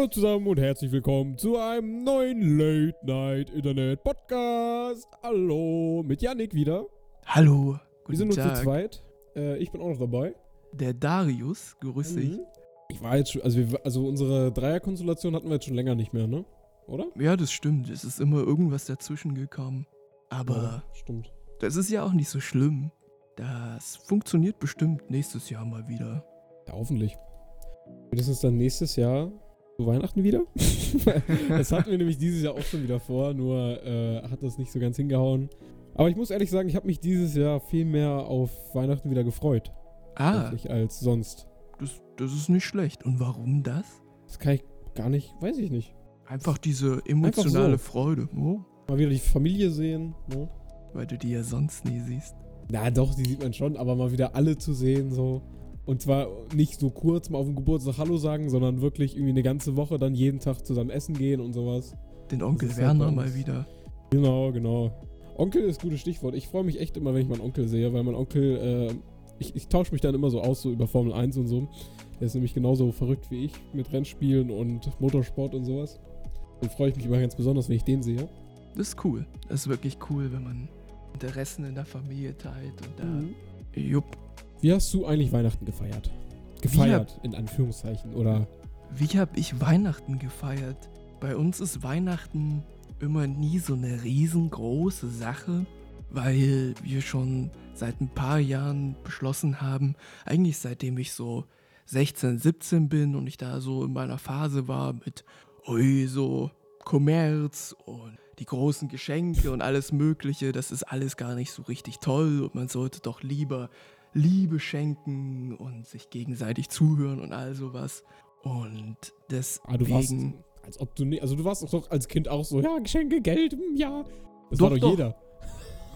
Hallo zusammen und herzlich willkommen zu einem neuen Late Night Internet Podcast. Hallo, mit Yannick wieder. Hallo, Wir sind nur zu zweit. Äh, ich bin auch noch dabei. Der Darius, grüß dich. Mhm. Ich war jetzt schon, also, wir, also unsere Dreierkonstellation hatten wir jetzt schon länger nicht mehr, ne? Oder? Ja, das stimmt. Es ist immer irgendwas dazwischen gekommen. Aber Ja, stimmt. das ist ja auch nicht so schlimm. Das funktioniert bestimmt nächstes Jahr mal wieder. Ja, hoffentlich. Spätestens dann nächstes Jahr zu Weihnachten wieder. das hatten wir nämlich dieses Jahr auch schon wieder vor, nur äh, hat das nicht so ganz hingehauen. Aber ich muss ehrlich sagen, ich habe mich dieses Jahr viel mehr auf Weihnachten wieder gefreut. Ah, als sonst. das, das ist nicht schlecht. Und warum das? Das kann ich gar nicht, weiß ich nicht. Einfach diese emotionale so. Freude. Oh, Mal wieder die Familie sehen. Ne? weil du die ja sonst nie siehst. Na doch, die sieht man schon, aber mal wieder alle zu sehen so. Und zwar nicht so kurz mal auf dem Geburtstag Hallo sagen, sondern wirklich irgendwie eine ganze Woche dann jeden Tag zusammen essen gehen und sowas. Den Onkel halt Werner bei mal wieder. Genau, genau. Onkel ist ein gutes Stichwort. Ich freue mich echt immer, wenn ich meinen Onkel sehe, weil mein Onkel, äh, ich, ich tausche mich dann immer so aus, so über Formel 1 und so. Der ist nämlich genauso verrückt wie ich mit Rennspielen und Motorsport und sowas. Dann freue ich mich immer ganz besonders, wenn ich den sehe. Das ist cool. Das ist wirklich cool, wenn man Interessen in der Familie teilt und da. Mhm. Jupp. Wie hast du eigentlich Weihnachten gefeiert? Gefeiert, in Anführungszeichen. Oder Wie habe ich Weihnachten gefeiert? Bei uns ist Weihnachten immer nie so eine riesengroße Sache, weil wir schon seit ein paar Jahren beschlossen haben, eigentlich seitdem ich so 16, 17 bin und ich da so in meiner Phase war mit, ui, so Kommerz und die großen Geschenke und alles Mögliche, das ist alles gar nicht so richtig toll und man sollte doch lieber Liebe schenken und sich gegenseitig zuhören und all sowas. Und ah, du warst, deswegen. als ob du nicht, also du warst doch als Kind auch so, ja, Geschenke, Geld, hm, ja. Das Doch, war doch, doch. jeder.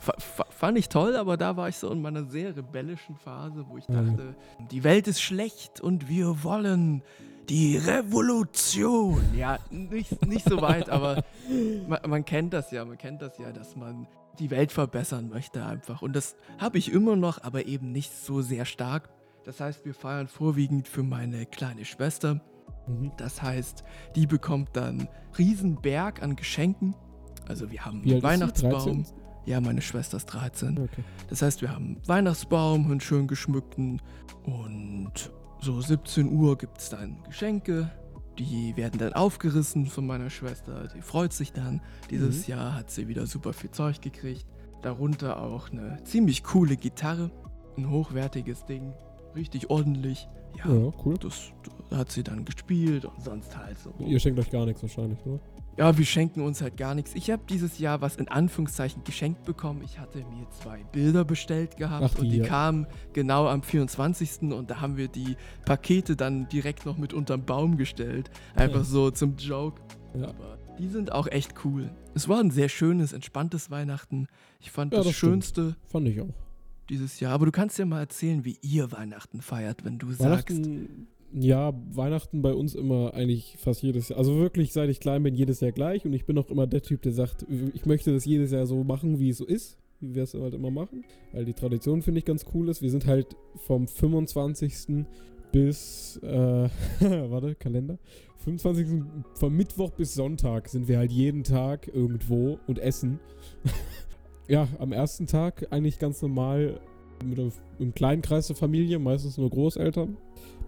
Fa- Fand ich toll, aber da war ich so in meiner sehr rebellischen Phase, wo ich Mhm. dachte, die Welt ist schlecht und wir wollen die Revolution. Ja, nicht, nicht so weit, aber man, man kennt das ja, man kennt das ja, dass man die Welt verbessern möchte einfach. Und das habe ich immer noch, aber eben nicht so sehr stark. Das heißt, wir feiern vorwiegend für meine kleine Schwester. Mhm. Das heißt, die bekommt dann Riesenberg an Geschenken. Also wir haben einen? Weihnachtsbaum. 13? Ja, meine Schwester ist 13. Okay. Das heißt, wir haben einen Weihnachtsbaum, einen schön geschmückten und so 17 Uhr gibt es dann Geschenke. Die werden dann aufgerissen von meiner Schwester. Die freut sich dann. Dieses Mhm. Jahr hat sie wieder super viel Zeug gekriegt. Darunter auch eine ziemlich coole Gitarre. Ein hochwertiges Ding. Richtig ordentlich. Ja, Ja, cool. das hat sie dann gespielt und sonst halt so. Ihr schenkt euch gar nichts wahrscheinlich, ne? Ja, wir schenken uns halt gar nichts. Ich habe dieses Jahr was in Anführungszeichen geschenkt bekommen. Ich hatte mir zwei Bilder bestellt gehabt Ach, die und die hier. kamen genau am 24. und da haben wir die Pakete dann direkt noch mit unterm Baum gestellt. Einfach Ja. so zum Joke. Ja. Aber die sind auch echt cool. Es war ein sehr schönes, entspanntes Weihnachten. Ich fand Ja, das, das stimmt. Schönste Fand ich auch. dieses Jahr. Aber du kannst ja mal erzählen, wie ihr Weihnachten feiert, wenn du sagst. Ja, Weihnachten bei uns immer eigentlich fast jedes Jahr. Also wirklich, seit ich klein bin, jedes Jahr gleich. Und ich bin auch immer der Typ, der sagt, ich möchte das jedes Jahr so machen, wie es so ist. Wie wir es halt immer machen. Weil die Tradition, finde ich, ganz cool ist. Wir sind halt vom 25. bis, äh, warte, Kalender. 25. von Mittwoch bis Sonntag sind wir halt jeden Tag irgendwo und essen. ja, am ersten Tag eigentlich ganz normal mit einem, kleinen Kreis der Familie, meistens nur Großeltern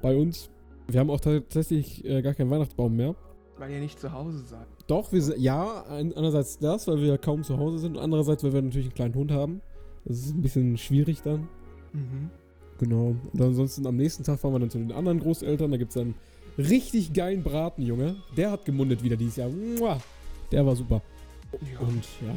bei uns. Wir haben auch tatsächlich äh, gar keinen Weihnachtsbaum mehr. Weil ihr nicht zu Hause seid. Doch, wir sind, ja, ein- einerseits das, weil wir ja kaum zu Hause sind und andererseits, weil wir natürlich einen kleinen Hund haben. Das ist ein bisschen schwierig dann. Mhm. Genau. Und ansonsten am nächsten Tag fahren wir dann zu den anderen Großeltern. Da gibt es dann richtig geilen Braten, Junge. Der hat gemundet wieder dieses Jahr. Mua. Der war super. Ja. Und ja,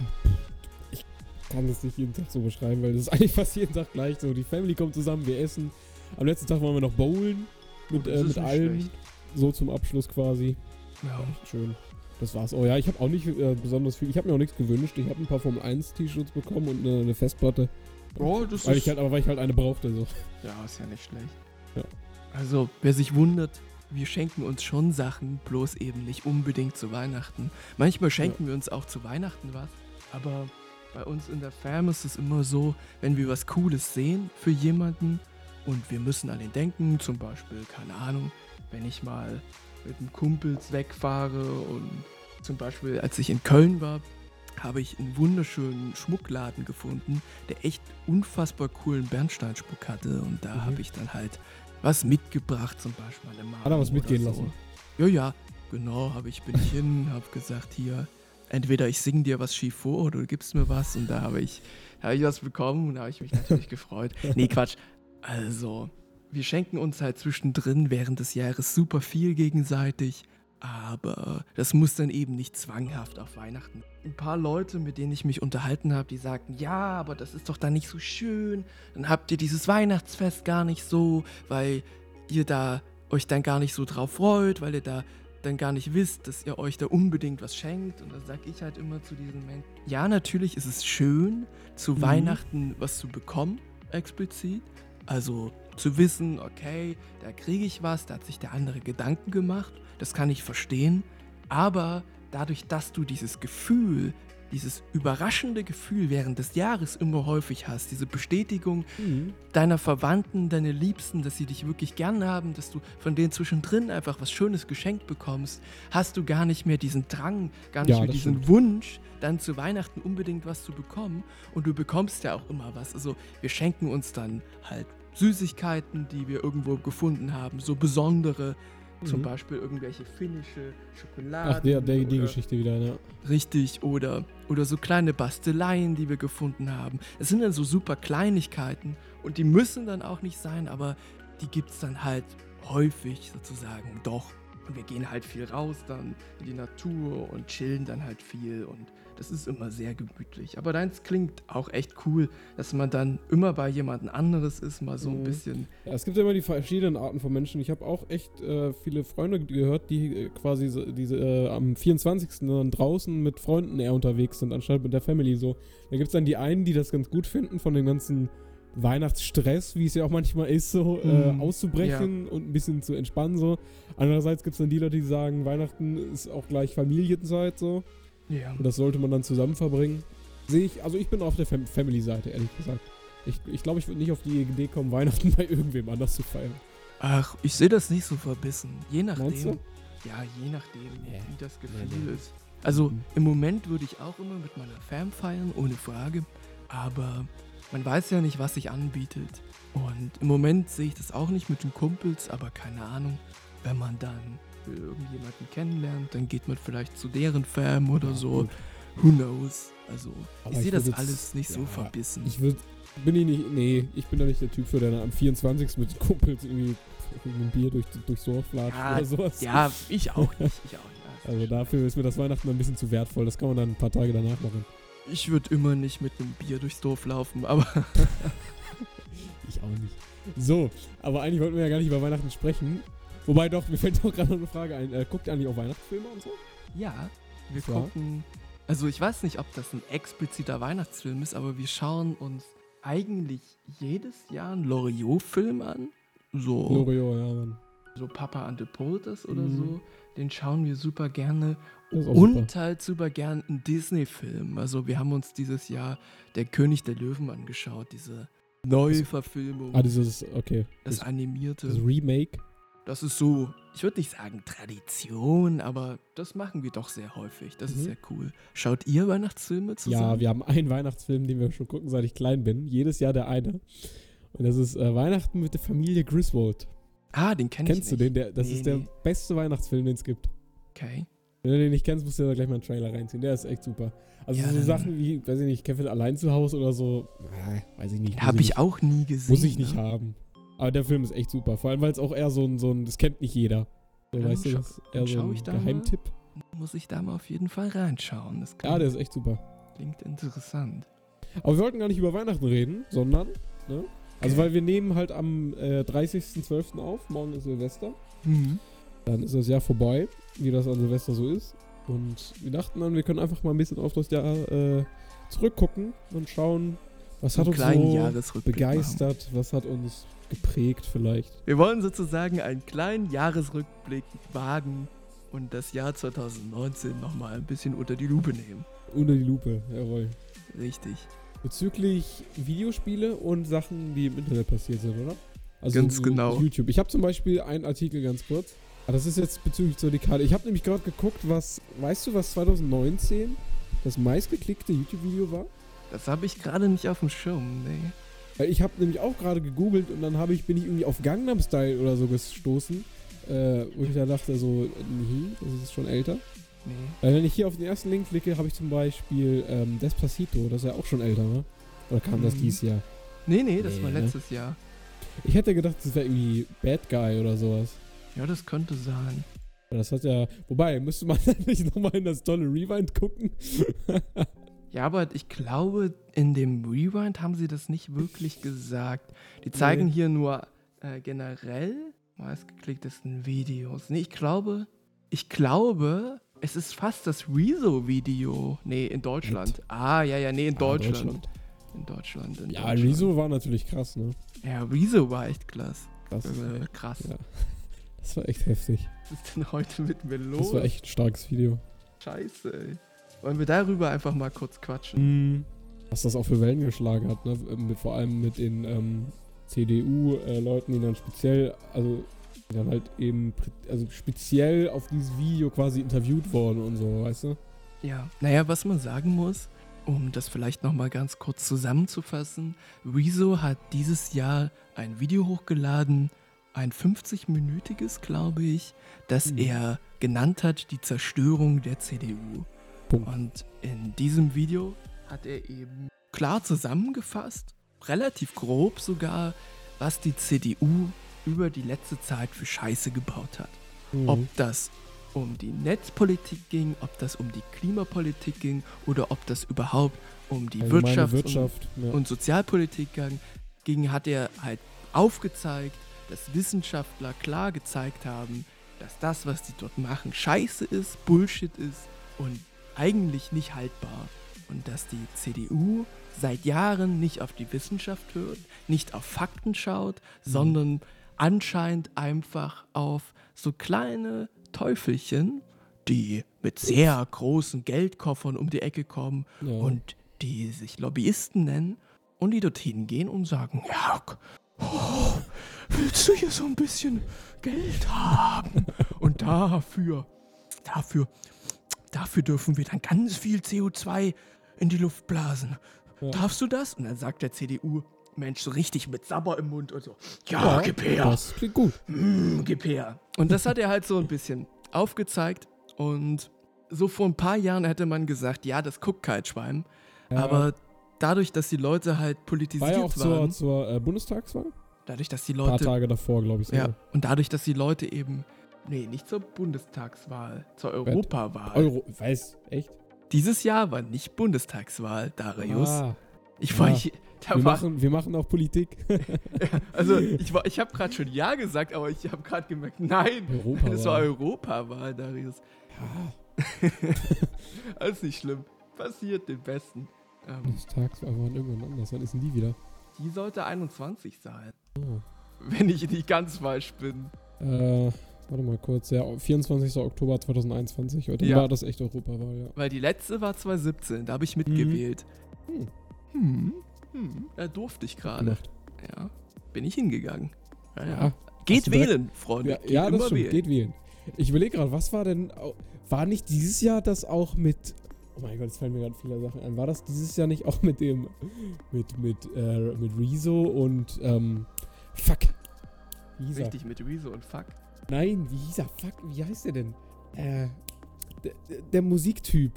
ich kann das nicht jeden Tag so beschreiben, weil das ist eigentlich fast jeden Tag gleich so. Die Family kommt zusammen, wir essen. Am letzten Tag wollen wir noch bowlen. Mit, äh, mit schlecht. So zum Abschluss quasi. ja. Echt schön. Das war's. Oh ja, ich habe auch nicht äh, besonders viel. Ich habe mir auch nichts gewünscht. Ich habe ein paar Formel 1 T-Shirts bekommen und eine, eine Festplatte. Oh, das Weil ist ich halt, aber weil ich halt eine brauchte. So. Ja, ist ja nicht schlecht. Ja. Also, wer sich wundert, wir schenken uns schon Sachen, bloß eben nicht unbedingt zu Weihnachten. Manchmal schenken wir uns auch zu Weihnachten was, aber bei uns in der Fam ist es immer so, wenn wir was Cooles sehen für jemanden und wir müssen an ihn denken, zum Beispiel, keine Ahnung, wenn ich mal mit einem Kumpels wegfahre und zum Beispiel, als ich in Köln war, habe ich einen wunderschönen Schmuckladen gefunden, der echt unfassbar coolen Bernsteinschmuck hatte. Und da Mhm. habe ich dann halt was mitgebracht, zum Beispiel eine Marke. Hat er was mitgehen lassen? Ja, ja, genau, habe ich, bin ich hin, habe gesagt, hier, entweder ich singe dir was schief vor oder du gibst mir was. Und da habe ich, habe ich was bekommen und da habe ich mich natürlich gefreut. Nee, Quatsch. Also, wir schenken uns halt zwischendrin während des Jahres super viel gegenseitig. Aber das muss dann eben nicht zwanghaft auf Weihnachten. Ein paar Leute, mit denen ich mich unterhalten habe, die sagten, ja, aber das ist doch dann nicht so schön. Dann habt ihr dieses Weihnachtsfest gar nicht so, weil ihr da euch dann gar nicht so drauf freut, weil ihr da dann gar nicht wisst, dass ihr euch da unbedingt was schenkt. Und dann sage ich halt immer zu diesen Menschen, ja, natürlich ist es schön, zu Mhm. Weihnachten was zu bekommen, explizit. Also zu wissen, okay, da kriege ich was, da hat sich der andere Gedanken gemacht, das kann ich verstehen. Aber dadurch, dass du dieses Gefühl, dieses überraschende Gefühl während des Jahres immer häufig hast, diese Bestätigung Mhm. deiner Verwandten, deine Liebsten, dass sie dich wirklich gern haben, dass du von denen zwischendrin einfach was Schönes geschenkt bekommst, hast du gar nicht mehr diesen Drang, gar nicht Ja, mehr diesen stimmt. Wunsch, dann zu Weihnachten unbedingt was zu bekommen. Und du bekommst ja auch immer was. Also wir schenken uns dann halt Süßigkeiten, die wir irgendwo gefunden haben, so besondere. Zum Mhm. Beispiel irgendwelche finnische Schokoladen. Ach, der, der, die Geschichte wieder, ja. Richtig, oder, oder so kleine Basteleien, die wir gefunden haben. Es sind dann so super Kleinigkeiten und die müssen dann auch nicht sein, aber die gibt es dann halt häufig sozusagen doch. Und wir gehen halt viel raus dann in die Natur und chillen dann halt viel und das ist immer sehr gemütlich. Aber deins klingt auch echt cool, dass man dann immer bei jemand anderes ist, mal so ein Mhm. bisschen. Ja, es gibt ja immer die verschiedenen Arten von Menschen. Ich habe auch echt äh, viele Freunde gehört, die äh, quasi so, diese, äh, am 24. dann draußen mit Freunden eher unterwegs sind, anstatt mit der Family so. Da gibt es dann die einen, die das ganz gut finden, von dem ganzen Weihnachtsstress, wie es ja auch manchmal ist, so äh, Mhm. auszubrechen und ein bisschen zu entspannen so. Andererseits gibt es dann die Leute, die sagen, Weihnachten ist auch gleich Familienzeit so. Ja. Und das sollte man dann zusammen verbringen. Sehe ich, also ich bin auf der Fam Family-Seite, ehrlich gesagt. Ich glaube, ich, glaub, ich würde nicht auf die Idee kommen, Weihnachten bei irgendwem anders zu feiern. Ach, ich sehe das nicht so verbissen. Je nachdem. Ja, je nachdem, Nee. wie das Gefühl Nee, nee. ist. Also Mhm. im Moment würde ich auch immer mit meiner Fam feiern, ohne Frage. Aber man weiß ja nicht, was sich anbietet. Und im Moment sehe ich das auch nicht mit den Kumpels, aber keine Ahnung. Wenn man dann irgendjemanden kennenlernt, dann geht man vielleicht zu deren Fam oder Ja, so. gut. Who knows? Also Aber ich ich sehe das alles nicht so ja, verbissen. Ich würde, bin ich nicht, nee, ich bin da nicht der Typ für, der am 24. mit Kumpels irgendwie ein Bier durch, durchs Dorf latscht Ja, oder sowas. ja, ich auch nicht. Ich auch nicht. Also dafür ist mir das Weihnachten ein bisschen zu wertvoll. Das kann man dann ein paar Tage danach machen. Ich würde immer nicht mit einem Bier durchs Dorf laufen, aber Ich auch nicht. So, aber eigentlich wollten wir ja gar nicht über Weihnachten sprechen. Wobei doch, mir fällt doch gerade noch eine Frage ein. Äh, guckt ihr eigentlich auch Weihnachtsfilme und so? ja, wir Ja. gucken. Also ich weiß nicht, ob das ein expliziter Weihnachtsfilm ist, aber wir schauen uns eigentlich jedes Jahr einen Loriot-Film an. So, Lorio, ja, Mann. so Papa and the Polders oder Mhm. so. Den schauen wir super gerne. Auch Und super. halt super gern einen Disney-Film. Also wir haben uns dieses Jahr Der König der Löwen angeschaut, diese Neuverfilmung, Ah, dieses, okay. das Das, animierte. das Remake. Das ist so, ich würde nicht sagen Tradition, aber das machen wir doch sehr häufig. Das ist Mhm. sehr cool. Schaut ihr Weihnachtsfilme zusammen? Ja, wir haben einen Weihnachtsfilm, den wir schon gucken, seit ich klein bin. Jedes Jahr der eine. Und das ist äh, Weihnachten mit der Familie Griswold. ah, den kenn ich Kennst du den? Der, das Nee, ist der nee. beste Weihnachtsfilm, den es gibt. Okay. Wenn du den nicht kennst, musst du dir da gleich mal einen Trailer reinziehen. Der ist echt super. Also Ja, so Sachen wie, weiß ich nicht, Kevin allein zu Hause oder so, äh, weiß ich nicht. Habe ich nicht- auch nie gesehen. Muss ich nicht ne? haben. Aber der Film ist echt super. Vor allem, weil es auch eher so ein, so ein, das kennt nicht jeder. So, Ja, weißt du, das ist eher so ein ich da mal. Geheimtipp. Muss ich da mal auf jeden Fall reinschauen. Das Ja, der ist echt super. klingt interessant. Aber wir wollten gar nicht über Weihnachten reden, sondern, ne? Also, weil wir nehmen halt am äh, 30.12. auf. Morgen ist Silvester. Mhm. Dann ist das Jahr vorbei, wie das an Silvester so ist. Und wir dachten dann, wir können einfach mal ein bisschen auf das Jahr äh, zurückgucken und schauen, was hat uns so Jahresrückblick machen. begeistert, was hat uns geprägt vielleicht. Wir wollen sozusagen einen kleinen Jahresrückblick wagen und das Jahr 2019 nochmal ein bisschen unter die Lupe nehmen. Unter die Lupe, jawohl. Richtig. Bezüglich Videospiele und Sachen, die im Internet passiert sind, oder? Also Ganz genau. YouTube. Ich habe zum Beispiel einen Artikel ganz kurz. Ah, das ist jetzt bezüglich zur Dekade. Ich habe nämlich gerade geguckt, was, weißt du, was 2019 das meistgeklickte YouTube-Video war? Das habe ich gerade nicht auf dem Schirm, nee. Weil ich habe nämlich auch gerade gegoogelt und dann habe ich, bin ich irgendwie auf Gangnam Style oder so gestoßen. Äh, wo ich da dachte, so, nee, das ist schon älter. Nee. Weil wenn ich hier auf den ersten Link klicke, habe ich zum Beispiel ähm, Despacito, das ist ja auch schon älter, ne? Oder kam das Mhm. dieses Jahr? Nee, nee, das Nee, war ne? letztes Jahr. Ich hätte gedacht, das wäre irgendwie Bad Guy oder sowas. Ja, das könnte sein. Das hat ja. Wobei, müsste man nicht nochmal in das tolle Rewind gucken? Ja, aber ich glaube, in dem Rewind haben sie das nicht wirklich gesagt. Die zeigen Nee. hier nur äh, generell meistgeklicktesten Videos. Nee, ich glaube, ich glaube, es ist fast das Rezo-Video. Nee, in Deutschland. Ah, ja, ja, nee, in Ah, Deutschland. In Deutschland. In Ja, Deutschland. Rezo war natürlich krass, ne? Ja, Rezo war echt klass. Krass. Äh, krass. Ja. Das war echt heftig. Was ist denn heute mit mir los? Das war echt ein starkes Video. Scheiße, ey. Wollen wir darüber einfach mal kurz quatschen? Mhm. Was das auch für Wellen geschlagen hat, ne? Mit, vor allem mit den ähm, CDU-Leuten, die dann speziell, also die dann halt eben, also speziell auf dieses Video quasi interviewt worden und so, weißt du? Ja, naja, was man sagen muss, um das vielleicht nochmal ganz kurz zusammenzufassen, Rezo hat dieses Jahr ein Video hochgeladen, ein 50-minütiges, glaube ich, das Mhm. er genannt hat, die Zerstörung der CDU. Und in diesem Video hat er eben klar zusammengefasst, relativ grob sogar, was die CDU über die letzte Zeit für Scheiße gebaut hat. Mhm. Ob das um die Netzpolitik ging, ob das um die Klimapolitik ging oder ob das überhaupt um die Allgemeine Wirtschaft, Wirtschaft ja. Und, und Sozialpolitik ging, ging, hat er halt aufgezeigt, dass Wissenschaftler klar gezeigt haben, dass das, was die dort machen, scheiße ist, Bullshit ist und eigentlich nicht haltbar. Und dass die CDU seit Jahren nicht auf die Wissenschaft hört, nicht auf Fakten schaut, sondern anscheinend einfach auf so kleine Teufelchen, die mit sehr großen Geldkoffern um die Ecke kommen ja. und die sich Lobbyisten nennen und die dorthin gehen und sagen, ja, oh, willst du hier so ein bisschen Geld haben? Und dafür, dafür, dafür dürfen wir dann ganz viel CO2 in die Luft blasen. Ja. Darfst du das? Und dann sagt der CDU, Mensch, so richtig mit Sabber im Mund und so, ja, gib her. Das klingt gut. Mm, gib her. Und das hat er halt so ein bisschen aufgezeigt. Und so vor ein paar Jahren hätte man gesagt, ja, das guckt kein Schwein. Ja. Aber dadurch, dass die Leute halt War politisiert ja auch zur, waren, zur äh, Bundestagswahl? dadurch, dass die Ein paar Leute, Tage davor, glaube ich. ja, sogar. und dadurch, dass die Leute eben, nee, nicht zur Bundestagswahl, zur Europawahl. Euro, weiß, echt? Dieses Jahr war nicht Bundestagswahl, Darius. Ah, ich war ja. da wir, war, machen, wir machen auch Politik. also ich war, ich habe gerade schon ja gesagt, aber ich habe gerade gemerkt, nein, Europawahl. das war Europawahl, Darius. ja, Alles nicht schlimm. Passiert dem Besten. Ähm, Bundestagswahl waren irgendwann anders. Wann ist denn die wieder? die sollte 21 sein. Ah. Wenn ich nicht ganz falsch bin. Äh, warte mal kurz. Ja, 24. Oktober 2021. Heute Ja. war das echt Europawahl, ja. Weil die letzte war 2017, da habe ich mitgewählt. Hm. Hm. Hm. Da durfte ich gerade. Ja. Bin ich hingegangen. Ja, ja. Geht wählen, Freunde. ja, Geht ja das stimmt. wählen. Geht wählen. Ich überlege gerade, was war denn. War nicht dieses Jahr das auch mit. Oh mein Gott, jetzt fallen mir gerade viele Sachen ein. War das dieses Jahr nicht auch mit dem. Mit, mit, äh, mit Rezo und. Ähm, fuck. Er? Richtig mit Rezo und Fuck. Nein, wie hieß er? Fuck, wie heißt der denn? Äh. Der, der, Musiktyp.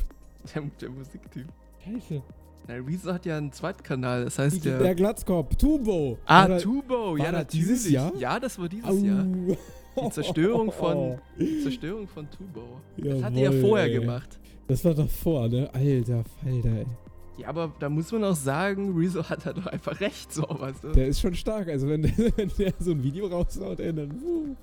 Der, der Musiktyp. Scheiße. Na, Rezo hat ja einen Zweitkanal, das heißt Der, der. Glatzkopf. Tumbo. ah, War Tubo, ja, natürlich. dieses Jahr? Ja, das war dieses Au. Jahr. Die Zerstörung von- Die Zerstörung von Tubo. Das hat er ja vorher ey. gemacht. Das war davor, ne? Alter Falter, ey. Ja, aber da muss man auch sagen, Rezo hat halt doch einfach recht, so, weißt du? Der ist schon stark. Also, wenn der, wenn der so ein Video raushaut, ey, dann. Uh,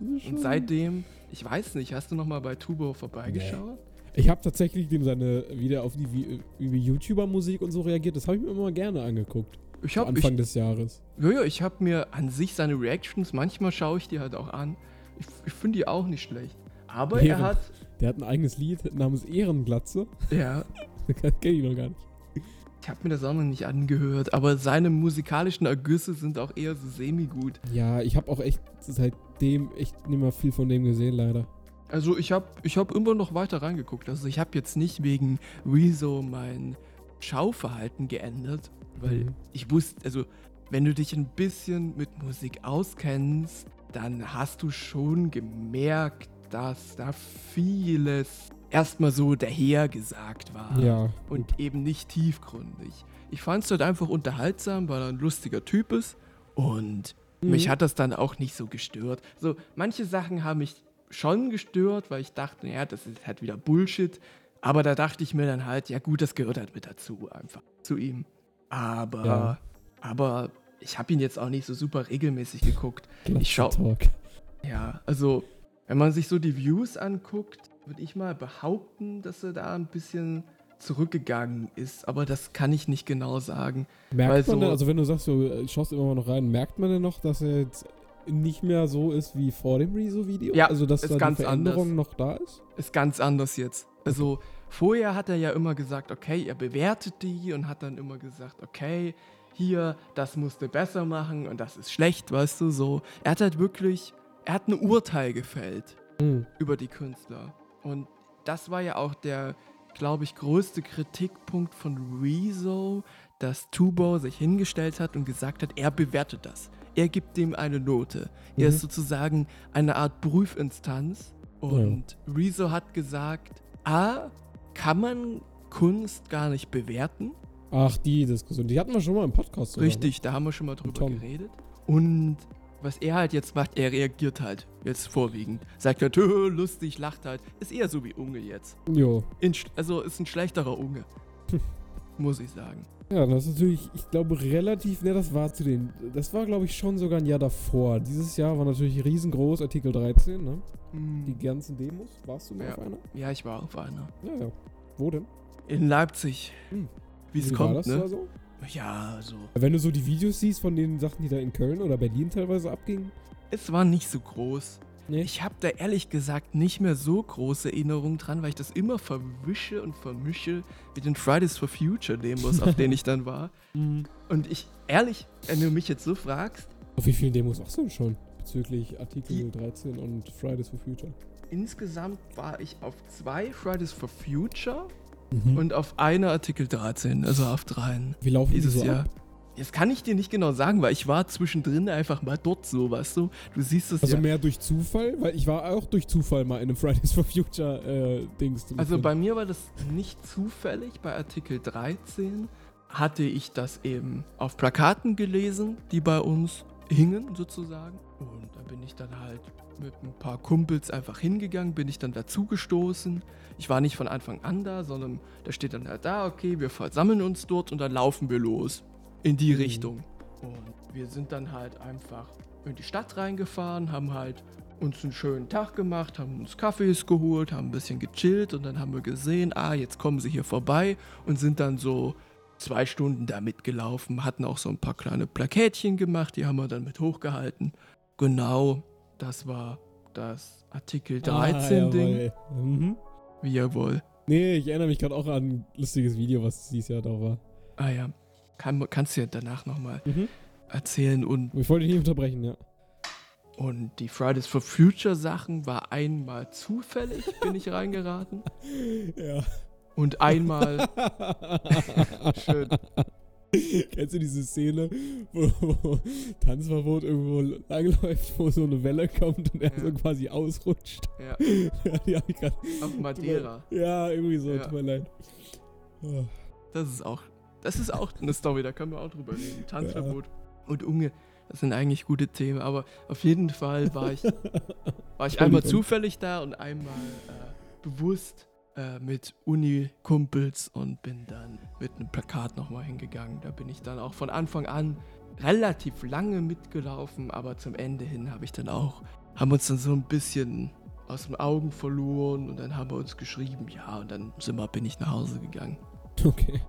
Und seitdem, ich weiß nicht, hast du noch mal bei Tubo vorbeigeschaut? Ich habe tatsächlich dem seine wieder auf die YouTuber-Musik und so reagiert. Das habe ich mir immer gerne angeguckt. Ich hab, ich, Anfang des Jahres. ja, ja, ich habe mir an sich seine Reactions, manchmal schaue ich die halt auch an. Ich, ich finde die auch nicht schlecht. Aber Ehren. er hat, Der hat ein eigenes Lied namens Ehrenglatze. ja, Das kenne ich noch gar nicht. Ich habe mir das auch noch nicht angehört, aber seine musikalischen Ergüsse sind auch eher so semi-gut. Ja, ich habe auch echt seitdem echt nicht mehr viel von dem gesehen, leider. Also ich habe ich hab immer noch weiter reingeguckt. Also ich habe jetzt nicht wegen Rezo mein Schauverhalten geändert, weil Mhm. ich wusste, also wenn du dich ein bisschen mit Musik auskennst, dann hast du schon gemerkt, dass da vieles erstmal so dahergesagt war Ja. und eben nicht tiefgründig. Ich fand es halt einfach unterhaltsam, weil er ein lustiger Typ ist und Mhm. mich hat das dann auch nicht so gestört. So, manche Sachen haben mich schon gestört, weil ich dachte, ja, das ist halt wieder Bullshit. Aber da dachte ich mir dann halt, ja gut, das gehört halt mit dazu, einfach zu ihm. Aber, Ja. aber ich habe ihn jetzt auch nicht so super regelmäßig geguckt. Ich schau- Talk. Ja, also, wenn man sich so die Views anguckt, würde ich mal behaupten, dass er da ein bisschen zurückgegangen ist. Aber das kann ich nicht genau sagen. Merkt man so- denn, also wenn du sagst, du äh, schaust immer mal noch rein, merkt man denn noch, dass er jetzt nicht mehr so ist wie vor dem Rezo-Video? Ja, also dass ist da die ganz Veränderung anders. noch da ist? Ist ganz anders jetzt. Also, vorher hat er ja immer gesagt, okay, er bewertet die und hat dann immer gesagt, okay, hier, das musst du besser machen und das ist schlecht, weißt du, so. Er hat halt wirklich, er hat ein Urteil gefällt. Mhm. über die Künstler. Und das war ja auch der, glaube ich, größte Kritikpunkt von Rezo, dass Tubo sich hingestellt hat und gesagt hat, er bewertet das. Er gibt dem eine Note. Er Mhm. ist sozusagen eine Art Prüfinstanz. Und Rezo hat gesagt, A, kann man Kunst gar nicht bewerten. Ach, die Diskussion. Die hatten wir schon mal im Podcast. sogar, ne? Richtig, da haben wir schon mal drüber geredet. Und was er halt jetzt macht, er reagiert halt jetzt vorwiegend. Sagt halt, "Hö, lustig, lacht halt. Ist eher so wie Unge jetzt. Jo. In, also ist ein schlechterer Unge. Muss ich sagen. Ja, das ist natürlich, ich glaube, relativ, ne, das war zu den, das war, glaube ich, schon sogar ein Jahr davor. Dieses Jahr war natürlich riesengroß, Artikel 13, ne? Die ganzen Demos. Warst du mal Ja. auf einer? Ja, ich war auf einer. Ja, ja. Wo denn? In Leipzig. Hm. Wie es Wie war kommt, das ne? da so? Ja, so. Wenn du so die Videos siehst von den Sachen, die da in Köln oder Berlin teilweise abgingen. Es war nicht so groß. Nee. Ich habe da ehrlich gesagt nicht mehr so große Erinnerungen dran, weil ich das immer verwische und vermische mit den Fridays for Future Demos, auf denen ich dann war. Und ich, ehrlich, wenn du mich jetzt so fragst, Auf wie vielen Demos warst du denn schon? Bezüglich Artikel 13 und Fridays for Future. insgesamt war ich auf zwei Fridays for Future Mhm. und auf einer Artikel 13, also auf dreien. Wie laufen die Dieses so Jahr. ab? Das kann ich dir nicht genau sagen, weil ich war zwischendrin einfach mal dort so, weißt du? Du siehst es Also ja. mehr durch Zufall? Weil ich war auch durch Zufall mal in einem Fridays for Future äh, Dings drin. Also bei mir war das nicht zufällig. Bei Artikel 13 hatte ich das eben auf Plakaten gelesen, die bei uns hingen sozusagen. Und da bin ich dann halt mit ein paar Kumpels einfach hingegangen, bin ich dann dazugestoßen. Ich war nicht von Anfang an da, sondern da steht dann halt da, okay, wir versammeln uns dort und dann laufen wir los in die Mhm. Richtung. Und wir sind dann halt einfach in die Stadt reingefahren, haben halt uns einen schönen Tag gemacht, haben uns Kaffees geholt, haben ein bisschen gechillt und dann haben wir gesehen, ah, jetzt kommen sie hier vorbei und sind dann so zwei Stunden da mitgelaufen, hatten auch so ein paar kleine Plakätchen gemacht, die haben wir dann mit hochgehalten. Genau, das war das Artikel 13 ah. Mhm. Wie jawohl. Nee, ich erinnere mich gerade auch an ein lustiges Video, was dieses Jahr da war. Ah ja, Kann, kannst du ja danach nochmal Mhm. erzählen und Ich wollte dich nicht unterbrechen, ja. Und die Fridays for Future Sachen war einmal zufällig, bin ich reingeraten. Ja. Und einmal, schön, Kennst du diese Szene, wo, wo Tanzverbot irgendwo langläuft, wo so eine Welle kommt und er Ja. so quasi ausrutscht? ja, Ja, auf Madeira. Ja, irgendwie so, Ja. tut mir leid. Oh. Das ist auch, das ist auch eine Story, da können wir auch drüber reden. Tanzverbot und Unge, das sind eigentlich gute Themen, aber auf jeden Fall war ich, war ich einmal zufällig da und einmal äh, bewusst äh, mit Uni-Kumpels und bin dann mit einem Plakat nochmal hingegangen. Da bin ich dann auch von Anfang an relativ lange mitgelaufen, aber zum Ende hin habe ich dann auch, haben uns dann so ein bisschen aus den Augen verloren und dann haben wir uns geschrieben, ja, und dann sind wir, bin ich nach Hause gegangen. Okay.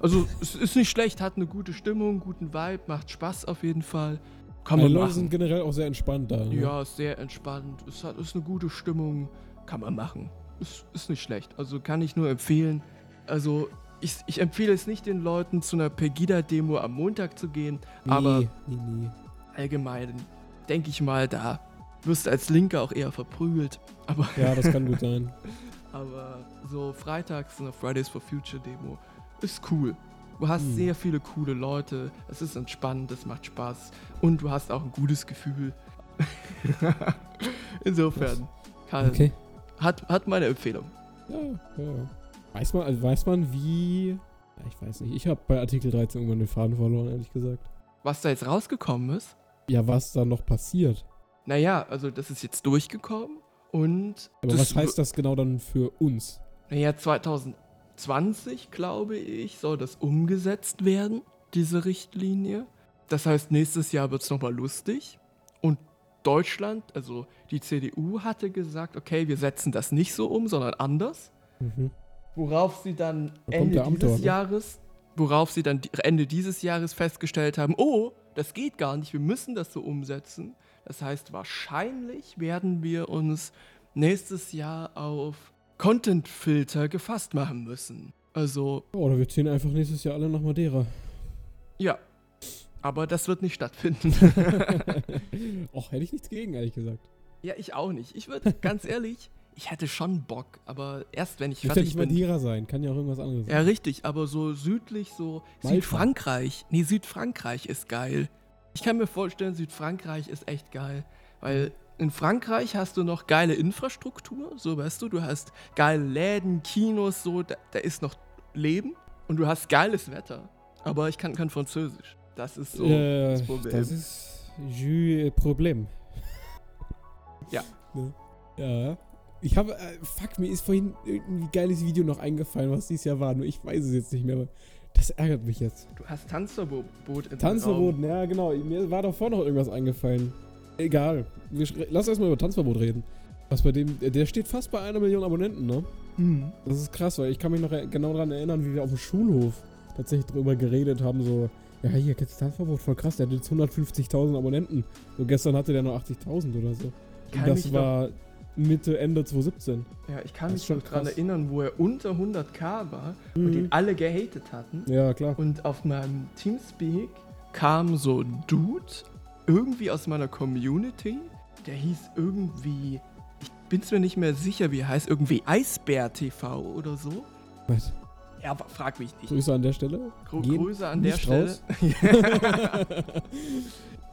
Also es ist nicht schlecht, hat eine gute Stimmung, guten Vibe, macht Spaß auf jeden Fall. Kann Die man Leute sind generell auch sehr entspannt da. Ne? Ja, sehr entspannt. Es hat, ist eine gute Stimmung, kann man machen. Ist, ist nicht schlecht. Also kann ich nur empfehlen. Also ich, ich empfehle es nicht den Leuten, zu einer Pegida-Demo am Montag zu gehen, Nee, aber nee, nee. allgemein denke ich mal, da wirst du als Linker auch eher verprügelt. Aber, Ja, das kann gut sein. aber so freitags eine Fridays for Future Demo ist cool. Du hast Hm. sehr viele coole Leute, es ist entspannt, es macht Spaß und du hast auch ein gutes Gefühl. Insofern, Karl, Okay. Hat, hat meine Empfehlung. Ja, ja. Weiß man, also weiß man, wie. Ich weiß nicht. Ich habe bei Artikel 13 irgendwann den Faden verloren, ehrlich gesagt. Was da jetzt rausgekommen ist, Ja, was da noch passiert. naja, also das ist jetzt durchgekommen und Aber was heißt das genau dann für uns? Naja, 2020, glaube ich, soll das umgesetzt werden, diese Richtlinie. Das heißt, nächstes Jahr wird es nochmal lustig. Und Deutschland, also die CDU, hatte gesagt, okay, wir setzen das nicht so um, sondern anders. Mhm. Worauf sie dann Da Ende dieses ne? Jahres, worauf sie dann Ende dieses Jahres festgestellt haben, oh, das geht gar nicht, wir müssen das so umsetzen. Das heißt, wahrscheinlich werden wir uns nächstes Jahr auf Content-Filter gefasst machen müssen. Also, Oder wir ziehen einfach nächstes Jahr alle nach Madeira. ja. Aber das wird nicht stattfinden. Och, hätte ich nichts gegen, ehrlich gesagt. ja, ich auch nicht. Ich würde, ganz ehrlich, ich hätte schon Bock, aber erst wenn ich ja fertig nicht bin. Madeira sein, kann ja auch irgendwas anderes sein. Ja, richtig, aber so südlich, so Malta. Südfrankreich. Nee, Südfrankreich ist geil. Ich kann mir vorstellen, Südfrankreich ist echt geil. Weil in Frankreich hast du noch geile Infrastruktur, so weißt du, du hast geile Läden, Kinos, so, da, da ist noch Leben und du hast geiles Wetter. Aber ich kann kein Französisch. Das ist so äh, das Problem. das ist Jus Problem. Ja. Ne? Ja. Ich habe, äh, fuck, mir ist vorhin irgendwie geiles Video noch eingefallen, was dieses Jahr war, nur ich weiß es jetzt nicht mehr. aber Das ärgert mich jetzt. du hast Tanzverbot im Raum. Tanzverbot, ja genau. Mir war davor noch irgendwas eingefallen. Egal. Wir, lass erstmal über Tanzverbot reden. Was bei dem, der steht fast bei einer Million Abonnenten, ne? Mhm. Das ist krass, weil ich kann mich noch genau daran erinnern, wie wir auf dem Schulhof tatsächlich drüber geredet haben, so, ja, hier, Tanzverbot, voll krass, der hat jetzt 150.000 Abonnenten. So, gestern hatte der nur 80.000 oder so. Kann Und das war Mitte, Ende 2017. Ja, ich kann Das mich schon noch dran krass. erinnern, wo er unter 100k war und ihn alle gehatet hatten. Ja, klar. Und auf meinem Teamspeak kam so ein Dude, irgendwie aus meiner Community, der hieß irgendwie, ich bin's mir nicht mehr sicher, wie er heißt, irgendwie Eisbär TV oder so. Was? Ja, aber frag mich nicht. Grüße an der Stelle. Gro Gehen Grüße an der Stelle. raus.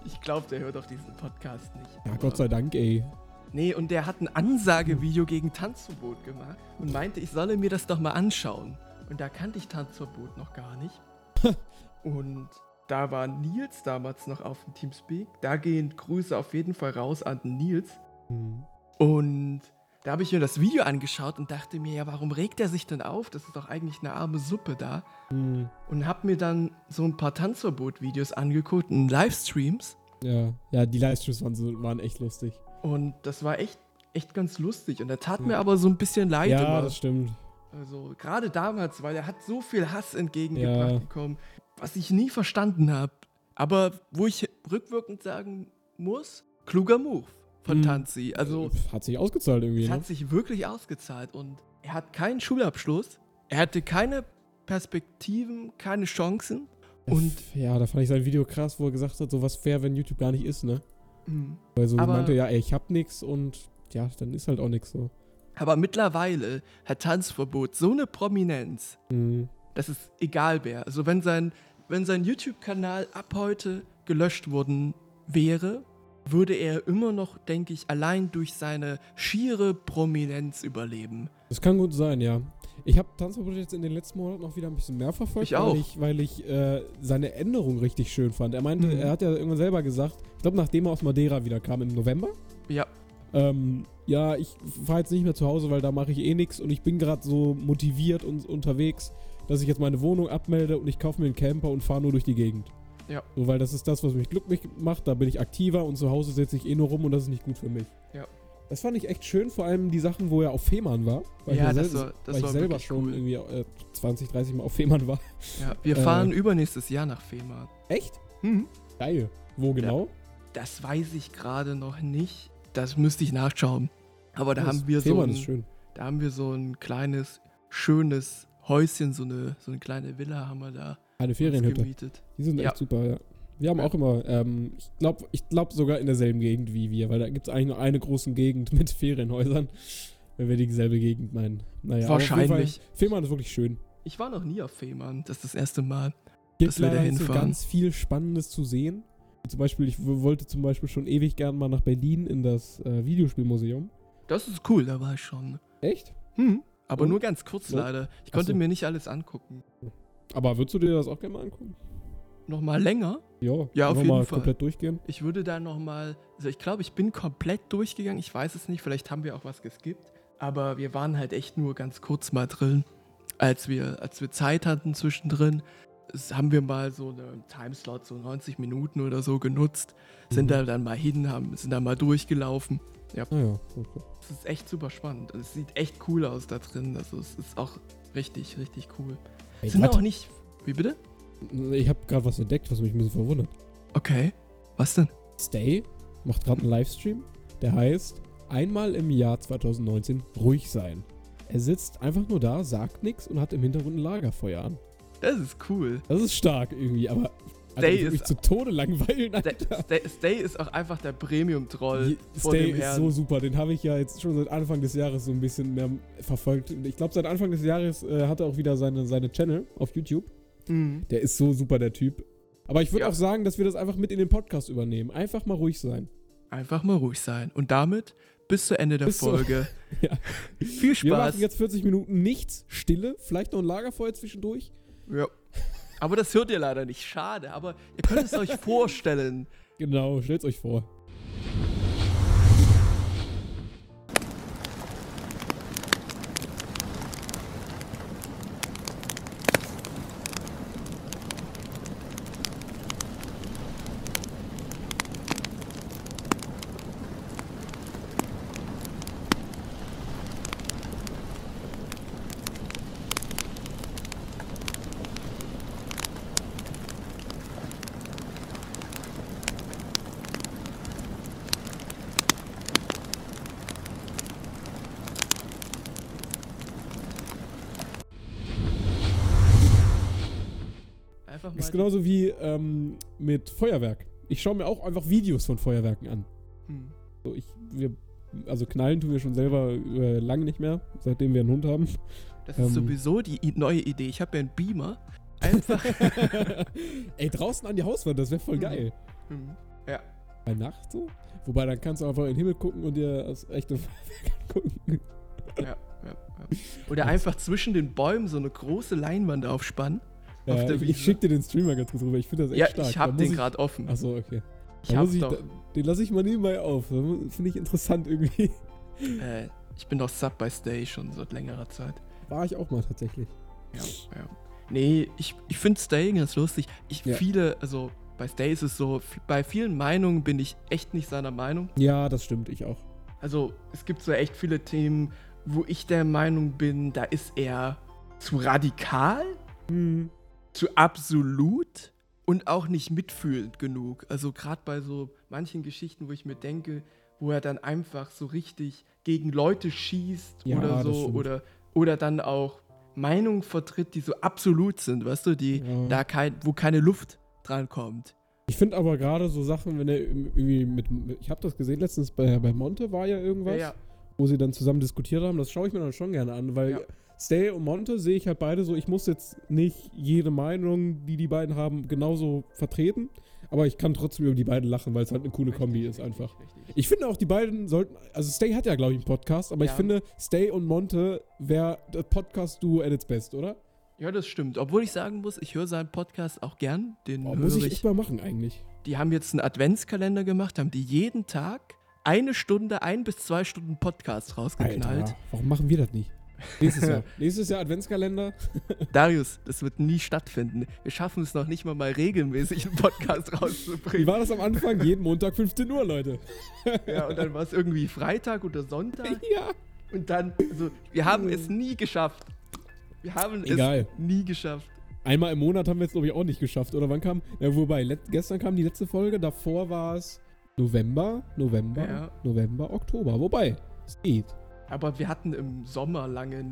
ich glaube, der hört auch diesen Podcast nicht. Ja, Gott sei Dank, ey. Nee, und der hat ein Ansagevideo gegen Tanzverbot gemacht und meinte, ich solle mir das doch mal anschauen. Und da kannte ich Tanzverbot noch gar nicht. und da war Nils damals noch auf dem Teamspeak. Da gehen Grüße auf jeden Fall raus an den Nils. Hm. Und da habe ich mir das Video angeschaut und dachte mir, ja, warum regt er sich denn auf? Das ist doch eigentlich eine arme Suppe da. Hm. Und habe mir dann so ein paar Tanzverbot-Videos angeguckt in Livestreams. Ja, ja, die Livestreams waren, so, waren echt lustig. Und das war echt, echt ganz lustig. Und er tat Ja. mir aber so ein bisschen leid ja, immer. das stimmt. Also gerade damals, weil er hat so viel Hass entgegengebracht Ja. bekommen, was ich nie verstanden habe. Aber wo ich rückwirkend sagen muss, kluger Move von Mhm. Tanzi. Also Äh, Hat sich ausgezahlt irgendwie, es ne? hat sich wirklich ausgezahlt und er hat keinen Schulabschluss, er hatte keine Perspektiven, keine Chancen und Ja, da fand ich sein Video krass, wo er gesagt hat, so was fair, wenn YouTube gar nicht ist, ne? mh, Weil so Aber- meinte, ja, ey, ich hab nix und ja, dann ist halt auch nix so. aber mittlerweile hat Tanzverbot so eine Prominenz, Mhm. das ist egal wer. Also wenn sein, wenn sein YouTube-Kanal ab heute gelöscht worden wäre, würde er immer noch, denke ich, allein durch seine schiere Prominenz überleben. Das kann gut sein, ja. Ich habe Tanzverbot jetzt in den letzten Monaten noch wieder ein bisschen mehr verfolgt, Ich auch. weil ich, weil ich äh, seine Änderung richtig schön fand. Er meinte, Mhm. er hat ja irgendwann selber gesagt, ich glaube, nachdem er aus Madeira wieder kam im November, Ja, ähm, ja, ich fahre jetzt nicht mehr zu Hause, weil da mache ich eh nichts und ich bin gerade so motiviert und unterwegs, dass ich jetzt meine Wohnung abmelde und ich kaufe mir einen Camper und fahre nur durch die Gegend. Ja. So, weil das ist das, was mich glücklich macht, da bin ich aktiver und zu Hause sitze ich eh nur rum und das ist nicht gut für mich. Ja. Das fand ich echt schön, vor allem die Sachen, wo er auf Fehmarn war. Weil Ja, ich das war- das weil war ich selber schon cool. irgendwie äh, 20, 30 Mal auf Fehmarn war. ja. Wir Äh. fahren übernächstes Jahr nach Fehmarn. Echt? Hm. Geil. Wo genau? Das weiß ich gerade noch nicht. Das müsste ich nachschauen. Aber da Das- haben wir so Fehmarn ein, ist schön. da haben wir so ein kleines, schönes Häuschen, so eine, so eine kleine Villa haben wir da Eine Ferienhütte. Die sind Ja. echt super, ja. Wir haben Ja. auch immer, ähm, ich glaube ich glaub sogar in derselben Gegend wie wir, weil da gibt es eigentlich nur eine große Gegend mit Ferienhäusern, wenn wir dieselbe Gegend meinen. Naja, Wahrscheinlich. Fehmarn ist wirklich schön. Ich war noch nie auf Fehmarn, das ist das erste Mal. Gibt dass wir da hinfahren. ganz viel Spannendes zu sehen. Zum Beispiel, ich wollte zum Beispiel schon ewig gern mal nach Berlin in das äh, Videospielmuseum. Das ist cool, da war ich schon. Echt? Hm. Aber Und? nur ganz kurz leider. Ich konnte so. mir nicht alles angucken. Aber würdest du dir das auch gerne mal angucken? Nochmal länger? Ja, Ja, auf jeden mal Fall. komplett durchgehen. Ich würde da nochmal, also ich glaube, ich bin komplett durchgegangen. Ich weiß es nicht, vielleicht haben wir auch was geskippt. Aber wir waren halt echt nur ganz kurz mal drin. Als wir, als wir Zeit hatten zwischendrin, haben wir mal so einen Timeslot, so 90 Minuten oder so genutzt. Sind Mhm. da dann mal hin, haben, sind da mal durchgelaufen. Naja, okay. Es ist echt super spannend. Es sieht echt cool aus da drin. Also es ist auch richtig, richtig cool. Ey, Sind warte, auch nicht. Wie bitte? ich habe gerade was entdeckt, was mich ein bisschen verwundert. Okay. Was denn? Stay macht gerade einen Livestream, der heißt einmal im Jahr 2019 ruhig sein. Er sitzt einfach nur da, sagt nichts und hat im Hintergrund ein Lagerfeuer an. Das ist cool. Das ist stark irgendwie, aber Stay ich würd mich ist- zu Tode langweilen. Stay, Alter. Stay, Stay ist auch einfach der Premium-Troll Stay ist Herrn. so super, den habe ich ja jetzt schon seit Anfang des Jahres so ein bisschen mehr verfolgt. Ich glaube, seit Anfang des Jahres äh, hat er auch wieder seine, seine Channel auf YouTube. Mhm. Der ist so super, der Typ. Aber ich würde Ja. auch sagen, dass wir das einfach mit in den Podcast übernehmen. Einfach mal ruhig sein. Einfach mal ruhig sein. Und damit bis zu Ende der Bis Folge. Ja. Viel Wir machen Spaß. jetzt 40 Minuten nichts, Stille, vielleicht noch ein Lagerfeuer zwischendurch. Ja. Aber das hört ihr leider nicht. Schade. Aber ihr könnt es euch vorstellen. Genau, stellt's euch vor. Genauso wie ähm, mit Feuerwerk. Ich schaue mir auch einfach Videos von Feuerwerken an. Hm. So, ich, wir, also knallen tun wir schon selber äh, lange nicht mehr, seitdem wir einen Hund haben. Das ist Ähm. sowieso die neue Idee. Ich habe ja einen Beamer. Einfach. Ey, draußen an die Hauswand, das wäre voll Mhm. geil. Hm. Ja. Bei Nacht so? Wobei, dann kannst du einfach in den Himmel gucken und dir das echte Feuerwerk angucken. Ja, ja, ja. Oder einfach zwischen den Bäumen so eine große Leinwand aufspannen. Der ich, ich schick dir den Streamer ganz kurz rüber. Ich finde das echt Ja, stark. ich muss den gerade offen. Achso, okay. ich muss ich, doch. da, den lasse ich mal nebenbei auf. Finde ich interessant irgendwie. Äh, ich bin doch Sub bei Stay schon seit längerer Zeit. War ich auch mal tatsächlich. Ja, ja. Nee, ich, ich finde Stay ganz lustig. Ich Ja. viele, also bei Stay ist es so, bei vielen Meinungen bin ich echt nicht seiner Meinung. Ja, das stimmt, ich auch. Also es gibt so echt viele Themen, wo ich der Meinung bin, da ist er zu radikal, Hm. Zu absolut und auch nicht mitfühlend genug. Also gerade bei so manchen Geschichten, wo ich mir denke, wo er dann einfach so richtig gegen Leute schießt Ja, oder so oder oder dann auch Meinungen vertritt, die so absolut sind, weißt du, die Ja. da kein, wo keine Luft dran kommt. Ich finde aber gerade so Sachen, wenn er irgendwie mit. Ich habe das gesehen letztens bei, bei Monte war ja irgendwas, Ja, ja. wo sie dann zusammen diskutiert haben. Das schaue ich mir dann schon gerne an, weil Ja. Stay und Monte sehe ich halt beide so. Ich muss jetzt nicht jede Meinung, die die beiden haben, genauso vertreten. Aber ich kann trotzdem über die beiden lachen, weil es halt eine coole Kombi ist Richtig, einfach. richtig, richtig. Ich finde auch, die beiden sollten. Also, Stay hat ja, glaube ich, einen Podcast, aber ich Ja. finde, Stay und Monte wäre das Podcast-Duo at its best, oder? Ja, das stimmt. Obwohl ich sagen muss, ich höre seinen Podcast auch gern. Den Boah, höre muss ich ich. mal machen, eigentlich. Die haben jetzt einen Adventskalender gemacht, haben die jeden Tag eine Stunde, ein bis zwei Stunden Podcast rausgeknallt. Alter, warum machen wir das nicht? Nächstes Jahr. Nächstes Jahr Adventskalender. Darius, das wird nie stattfinden. Wir schaffen es noch nicht mal mal regelmäßig einen Podcast Wie rauszubringen. war das am Anfang? Jeden Montag 15 Uhr, Leute. Ja, und dann war es irgendwie Freitag oder Sonntag. Ja. Und dann, also, wir haben es nie geschafft. Wir haben Egal. es nie geschafft. Einmal im Monat haben wir jetzt, glaube ich, auch nicht geschafft. Oder wann kam? Ja, wobei, gestern kam die letzte Folge, davor war es November, November, Ja. November, Oktober. Wobei, es geht. Aber wir hatten im Sommer lange im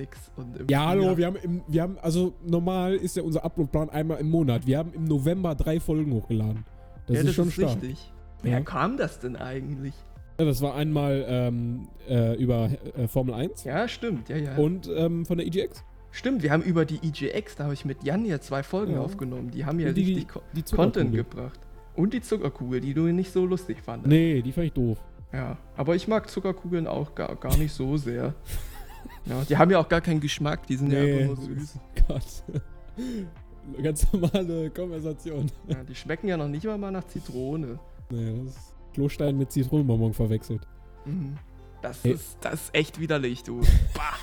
Ja, hallo, wir haben, im, wir haben, also normal ist ja unser Uploadplan einmal im Monat. Wir haben im November drei Folgen hochgeladen. Das ja, ist das schon ist stark. richtig. Ja. Wer kam das denn eigentlich? Ja, das war einmal ähm, äh, über äh, Formel 1 Ja, stimmt, ja, ja. und ähm, von der EGX. Stimmt, wir haben über die EGX, da habe ich mit Jan ja zwei Folgen Ja. aufgenommen. Die haben ja die- richtig Co Die Content gebracht. Und die Zuckerkugel, die du nicht so lustig fandest. Nee, die fand ich doof. Ja, aber ich mag Zuckerkugeln auch gar, gar nicht so sehr. ja, die haben ja auch gar keinen Geschmack, die sind ja Nee, einfach nur süß. Gott. Ganz normale Konversation. Ja, die schmecken ja noch nicht mal, nach Zitrone. Nee, das ist Klostein mit Zitronenbonbon verwechselt. Mhm. Das, Hey. ist, das ist echt widerlich, du.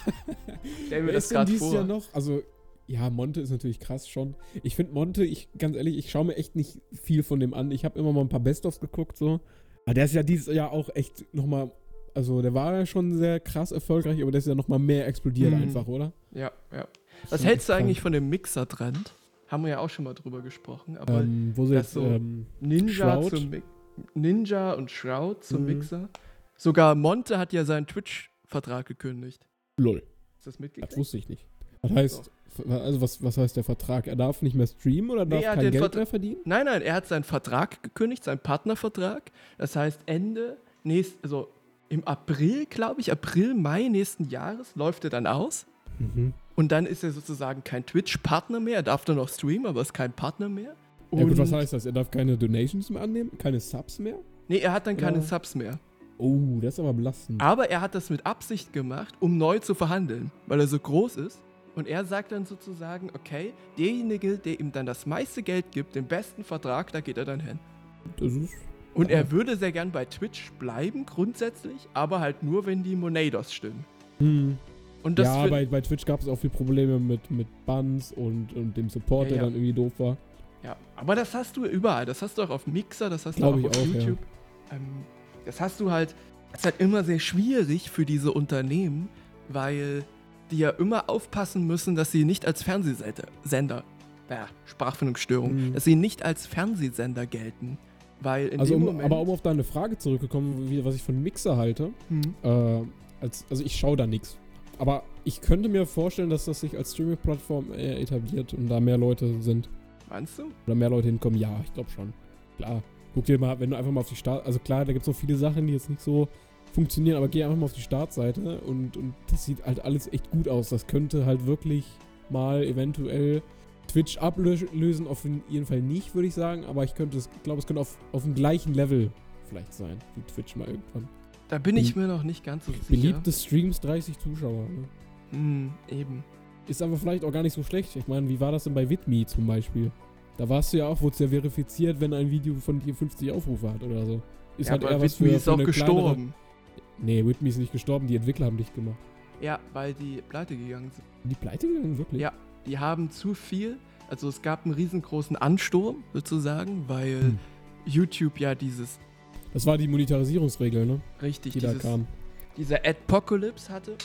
Stell mir Wer das gerade vor. Jahr noch? Also, ja, Monte ist natürlich krass schon. Ich finde Monte, ich, ganz ehrlich, ich schaue mir echt nicht viel von dem an. Ich habe immer mal ein paar Best-ofs geguckt, so. Aber der ist ja dieses Jahr auch echt nochmal, also der war ja schon sehr krass erfolgreich, aber der ist ja nochmal mehr explodiert Mhm. einfach, oder? Ja, ja. Das Was hältst du eigentlich von dem Mixer-Trend? Haben wir ja auch schon mal drüber gesprochen. Aber Ähm, wo sie das jetzt, so- ähm, Ninja, Ninja und Shroud zum Mhm. Mixer. Sogar Monte hat ja seinen Twitch-Vertrag gekündigt. lol, Ist das das mitgekriegt? wusste ich nicht. Das heißt, also was, was heißt der Vertrag? Er darf nicht mehr streamen oder Nee, darf er hat kein den Geld Vertra- mehr verdienen? Nein, nein, er hat seinen Vertrag gekündigt, seinen Partnervertrag. Das heißt, Ende nächst, also im April, glaube ich, April, Mai nächsten Jahres läuft er dann aus. Mhm. Und dann ist er sozusagen kein Twitch-Partner mehr. Er darf dann noch streamen, aber ist kein Partner mehr. Ja gut, was Und- heißt das? Er darf keine Donations mehr annehmen? Keine Subs mehr? Nee, er hat dann keine. Subs mehr. Oh, das ist aber belastend. Aber er hat das mit Absicht gemacht, um neu zu verhandeln, weil er so groß ist. Und er sagt dann sozusagen, okay, derjenige, der ihm dann das meiste Geld gibt, den besten Vertrag, da geht er dann hin. Das ist Und Ja. er würde sehr gern bei Twitch bleiben, grundsätzlich, aber halt nur, wenn die Monados stimmen. Hm. Und das ja, bei, bei Twitch gab es auch viele Probleme mit, mit Buns und, und dem Support, Ja, der ja. dann irgendwie doof war. ja, aber das hast du überall. Das hast du auch auf Mixer, das hast Glaub du auch auf auch, ja. YouTube. Ähm, das hast du halt, das ist halt immer sehr schwierig für diese Unternehmen, weil die ja immer aufpassen müssen, dass sie nicht als Fernsehsender, Sender, ja, Sprachfindungsstörung, Mhm. dass sie nicht als Fernsehsender gelten. Weil in Also, dem um, Moment, aber um auf deine Frage zurückgekommen, wie, was ich von Mixer halte, Hm. äh, als, also ich schaue da nichts. Aber ich könnte mir vorstellen, dass das sich als Streaming-Plattform etabliert und da mehr Leute sind. Meinst du? Oder mehr Leute hinkommen. Ja, ich glaube schon. Klar. Guck dir mal, wenn du einfach mal auf die Start... Also klar, da gibt es noch viele Sachen, die jetzt nicht so funktionieren, aber geh einfach mal auf die Startseite und, und das sieht halt alles echt gut aus. Das könnte halt wirklich mal eventuell Twitch ablösen, auf jeden Fall nicht, würde ich sagen, aber ich könnte es, glaube, es könnte auf, auf dem gleichen Level vielleicht sein, wie Twitch mal irgendwann. Da bin ich mir noch nicht ganz so sicher. Beliebte Streams, 30 Zuschauer. Ne? Hm, eben. Ist aber vielleicht auch gar nicht so schlecht. Ich meine, wie war das denn bei Vidme zum Beispiel? Da warst du ja auch, wurde es ja verifiziert, wenn ein Video von dir 50 Aufrufe hat oder so. Ist ja, halt aber eher was für, ist für auch gestorben. kleinere... Nee, Whitney ist nicht gestorben, die Entwickler haben dicht gemacht. Ja, weil die pleite gegangen sind. Die pleite gegangen, wirklich? Ja. Die haben zu viel, also es gab einen riesengroßen Ansturm sozusagen, weil Hm. YouTube ja dieses, Das war die Monetarisierungsregel, ne? richtig, Die da dieses, kam. dieser Adpocalypse hatte.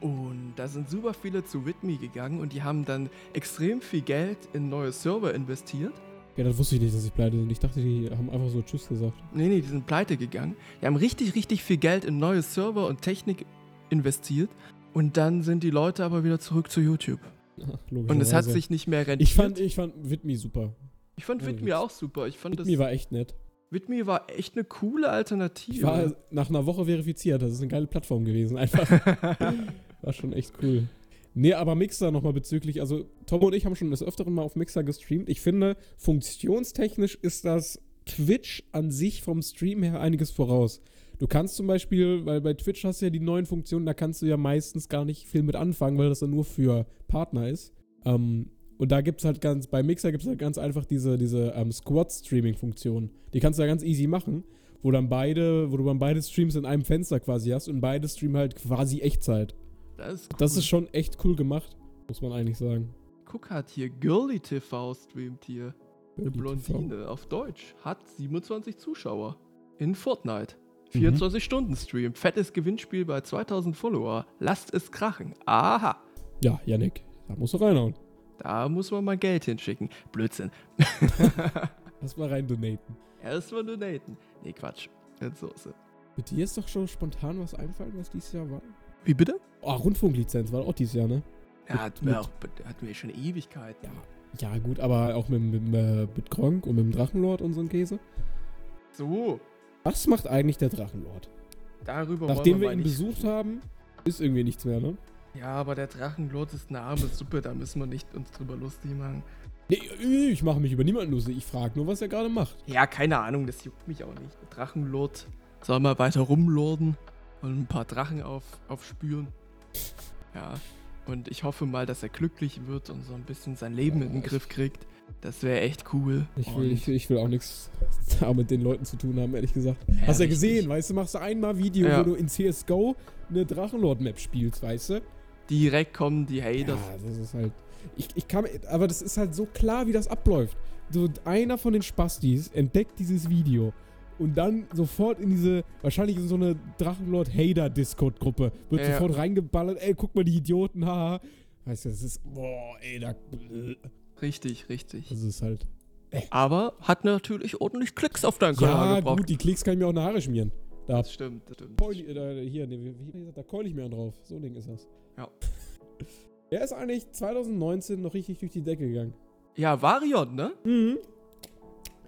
Und da sind super viele zu Whitney gegangen und die haben dann extrem viel Geld in neue Server investiert. Ja, das wusste ich nicht, dass sie pleite sind. Ich dachte, die haben einfach so Tschüss gesagt. Nee, nee, die sind pleite gegangen. Die haben richtig, richtig viel Geld in neue Server und Technik investiert. Und dann sind die Leute aber wieder zurück zu YouTube. Ach, Und es hat sich nicht mehr rentiert. Ich fand, ich fand Vidme super. ich fand Witz. auch super. Ich fand Vidme war echt nett. Whitney war echt eine coole Alternative. Ich war nach einer Woche verifiziert. Das ist eine geile Plattform gewesen. Einfach. war schon echt cool. Nee, aber Mixer nochmal bezüglich, also Tom und ich haben schon des Öfteren mal auf Mixer gestreamt. Ich finde, funktionstechnisch ist das Twitch an sich vom Stream her einiges voraus. Du kannst zum Beispiel, weil bei Twitch hast du ja die neuen Funktionen, da kannst du ja meistens gar nicht viel mit anfangen, weil das dann nur für Partner ist. Ähm, und da gibt es halt ganz, bei Mixer gibt es halt ganz einfach diese, diese ähm, Squad-Streaming-Funktion. Die kannst du ja ganz easy machen, wo dann beide, wo du dann beide Streams in einem Fenster quasi hast und beide streamen halt quasi Echtzeit. Das ist cool. Das ist schon echt cool gemacht, muss man eigentlich sagen. Guck hat hier Girly TV streamt hier. Eine Girly TV. Blondine auf Deutsch. Hat 27 Zuschauer. In Fortnite. Mhm. 24 Stunden Stream. Fettes Gewinnspiel bei 2000 Follower. Lasst es krachen. Aha. Ja, Yannick, da musst du reinhauen. Da muss man mal Geld hinschicken. Blödsinn. Lass mal rein donaten. Erstmal donaten. Nee, Quatsch. Mit Soße. Mit dir ist doch schon spontan was einfallen, was dieses Jahr war? Wie bitte? Oh, Rundfunklizenz war auch dieses Jahr, ne? Ja, Mit- hatten wir, mit- auch, hatten wir schon Ewigkeiten. Ja. Ja, gut, aber auch mit, mit, mit Gronk und mit dem Drachenlord und so ein Käse. So, Was macht eigentlich der Drachenlord? darüber Nachdem wir wir ihn besucht haben, ist irgendwie nichts mehr, ne? Ja, aber der Drachenlord ist eine arme Suppe, da müssen wir nicht uns drüber lustig machen. Nee, ich mache mich über niemanden lustig. Ich frage nur, was er gerade macht. Ja, keine Ahnung, das juckt mich auch nicht. Der Drachenlord soll mal weiter rumlorden und ein paar Drachen auf, aufspüren. Ja, und ich hoffe mal, dass er glücklich wird und so ein bisschen sein Leben in den Griff kriegt. Das wäre echt cool. Ich will, ich, ich will auch nichts da mit den Leuten zu tun haben, ehrlich gesagt. Ja, Hast du ja gesehen, weißt du, machst du einmal Video, Ja. wo du in CSGO eine Drachenlord-Map spielst, weißt du? Direkt kommen die Haters. Ja, das ist halt. Ich, ich kann, aber das ist halt so klar, wie das abläuft. So, einer von den Spastis entdeckt dieses Video und dann sofort in diese, wahrscheinlich in so eine Drachenlord-Hater-Discord-Gruppe, wird Ja. sofort reingeballert, ey, guck mal die Idioten, haha. Weißt du, das ist, boah, ey, da. Richtig, richtig. Das ist halt. Aber hat natürlich ordentlich Klicks auf deinen Kanal Ja, gebracht. gut, die Klicks kann ich mir auch in die Haare schmieren. Da, Das stimmt, das stimmt. Keul, äh, da, hier, nee, da keul ich mir an drauf. So ein Ding ist das. Ja. Er ist eigentlich 2019 noch richtig durch die Decke gegangen. Ja, Varion, ne? Mhm.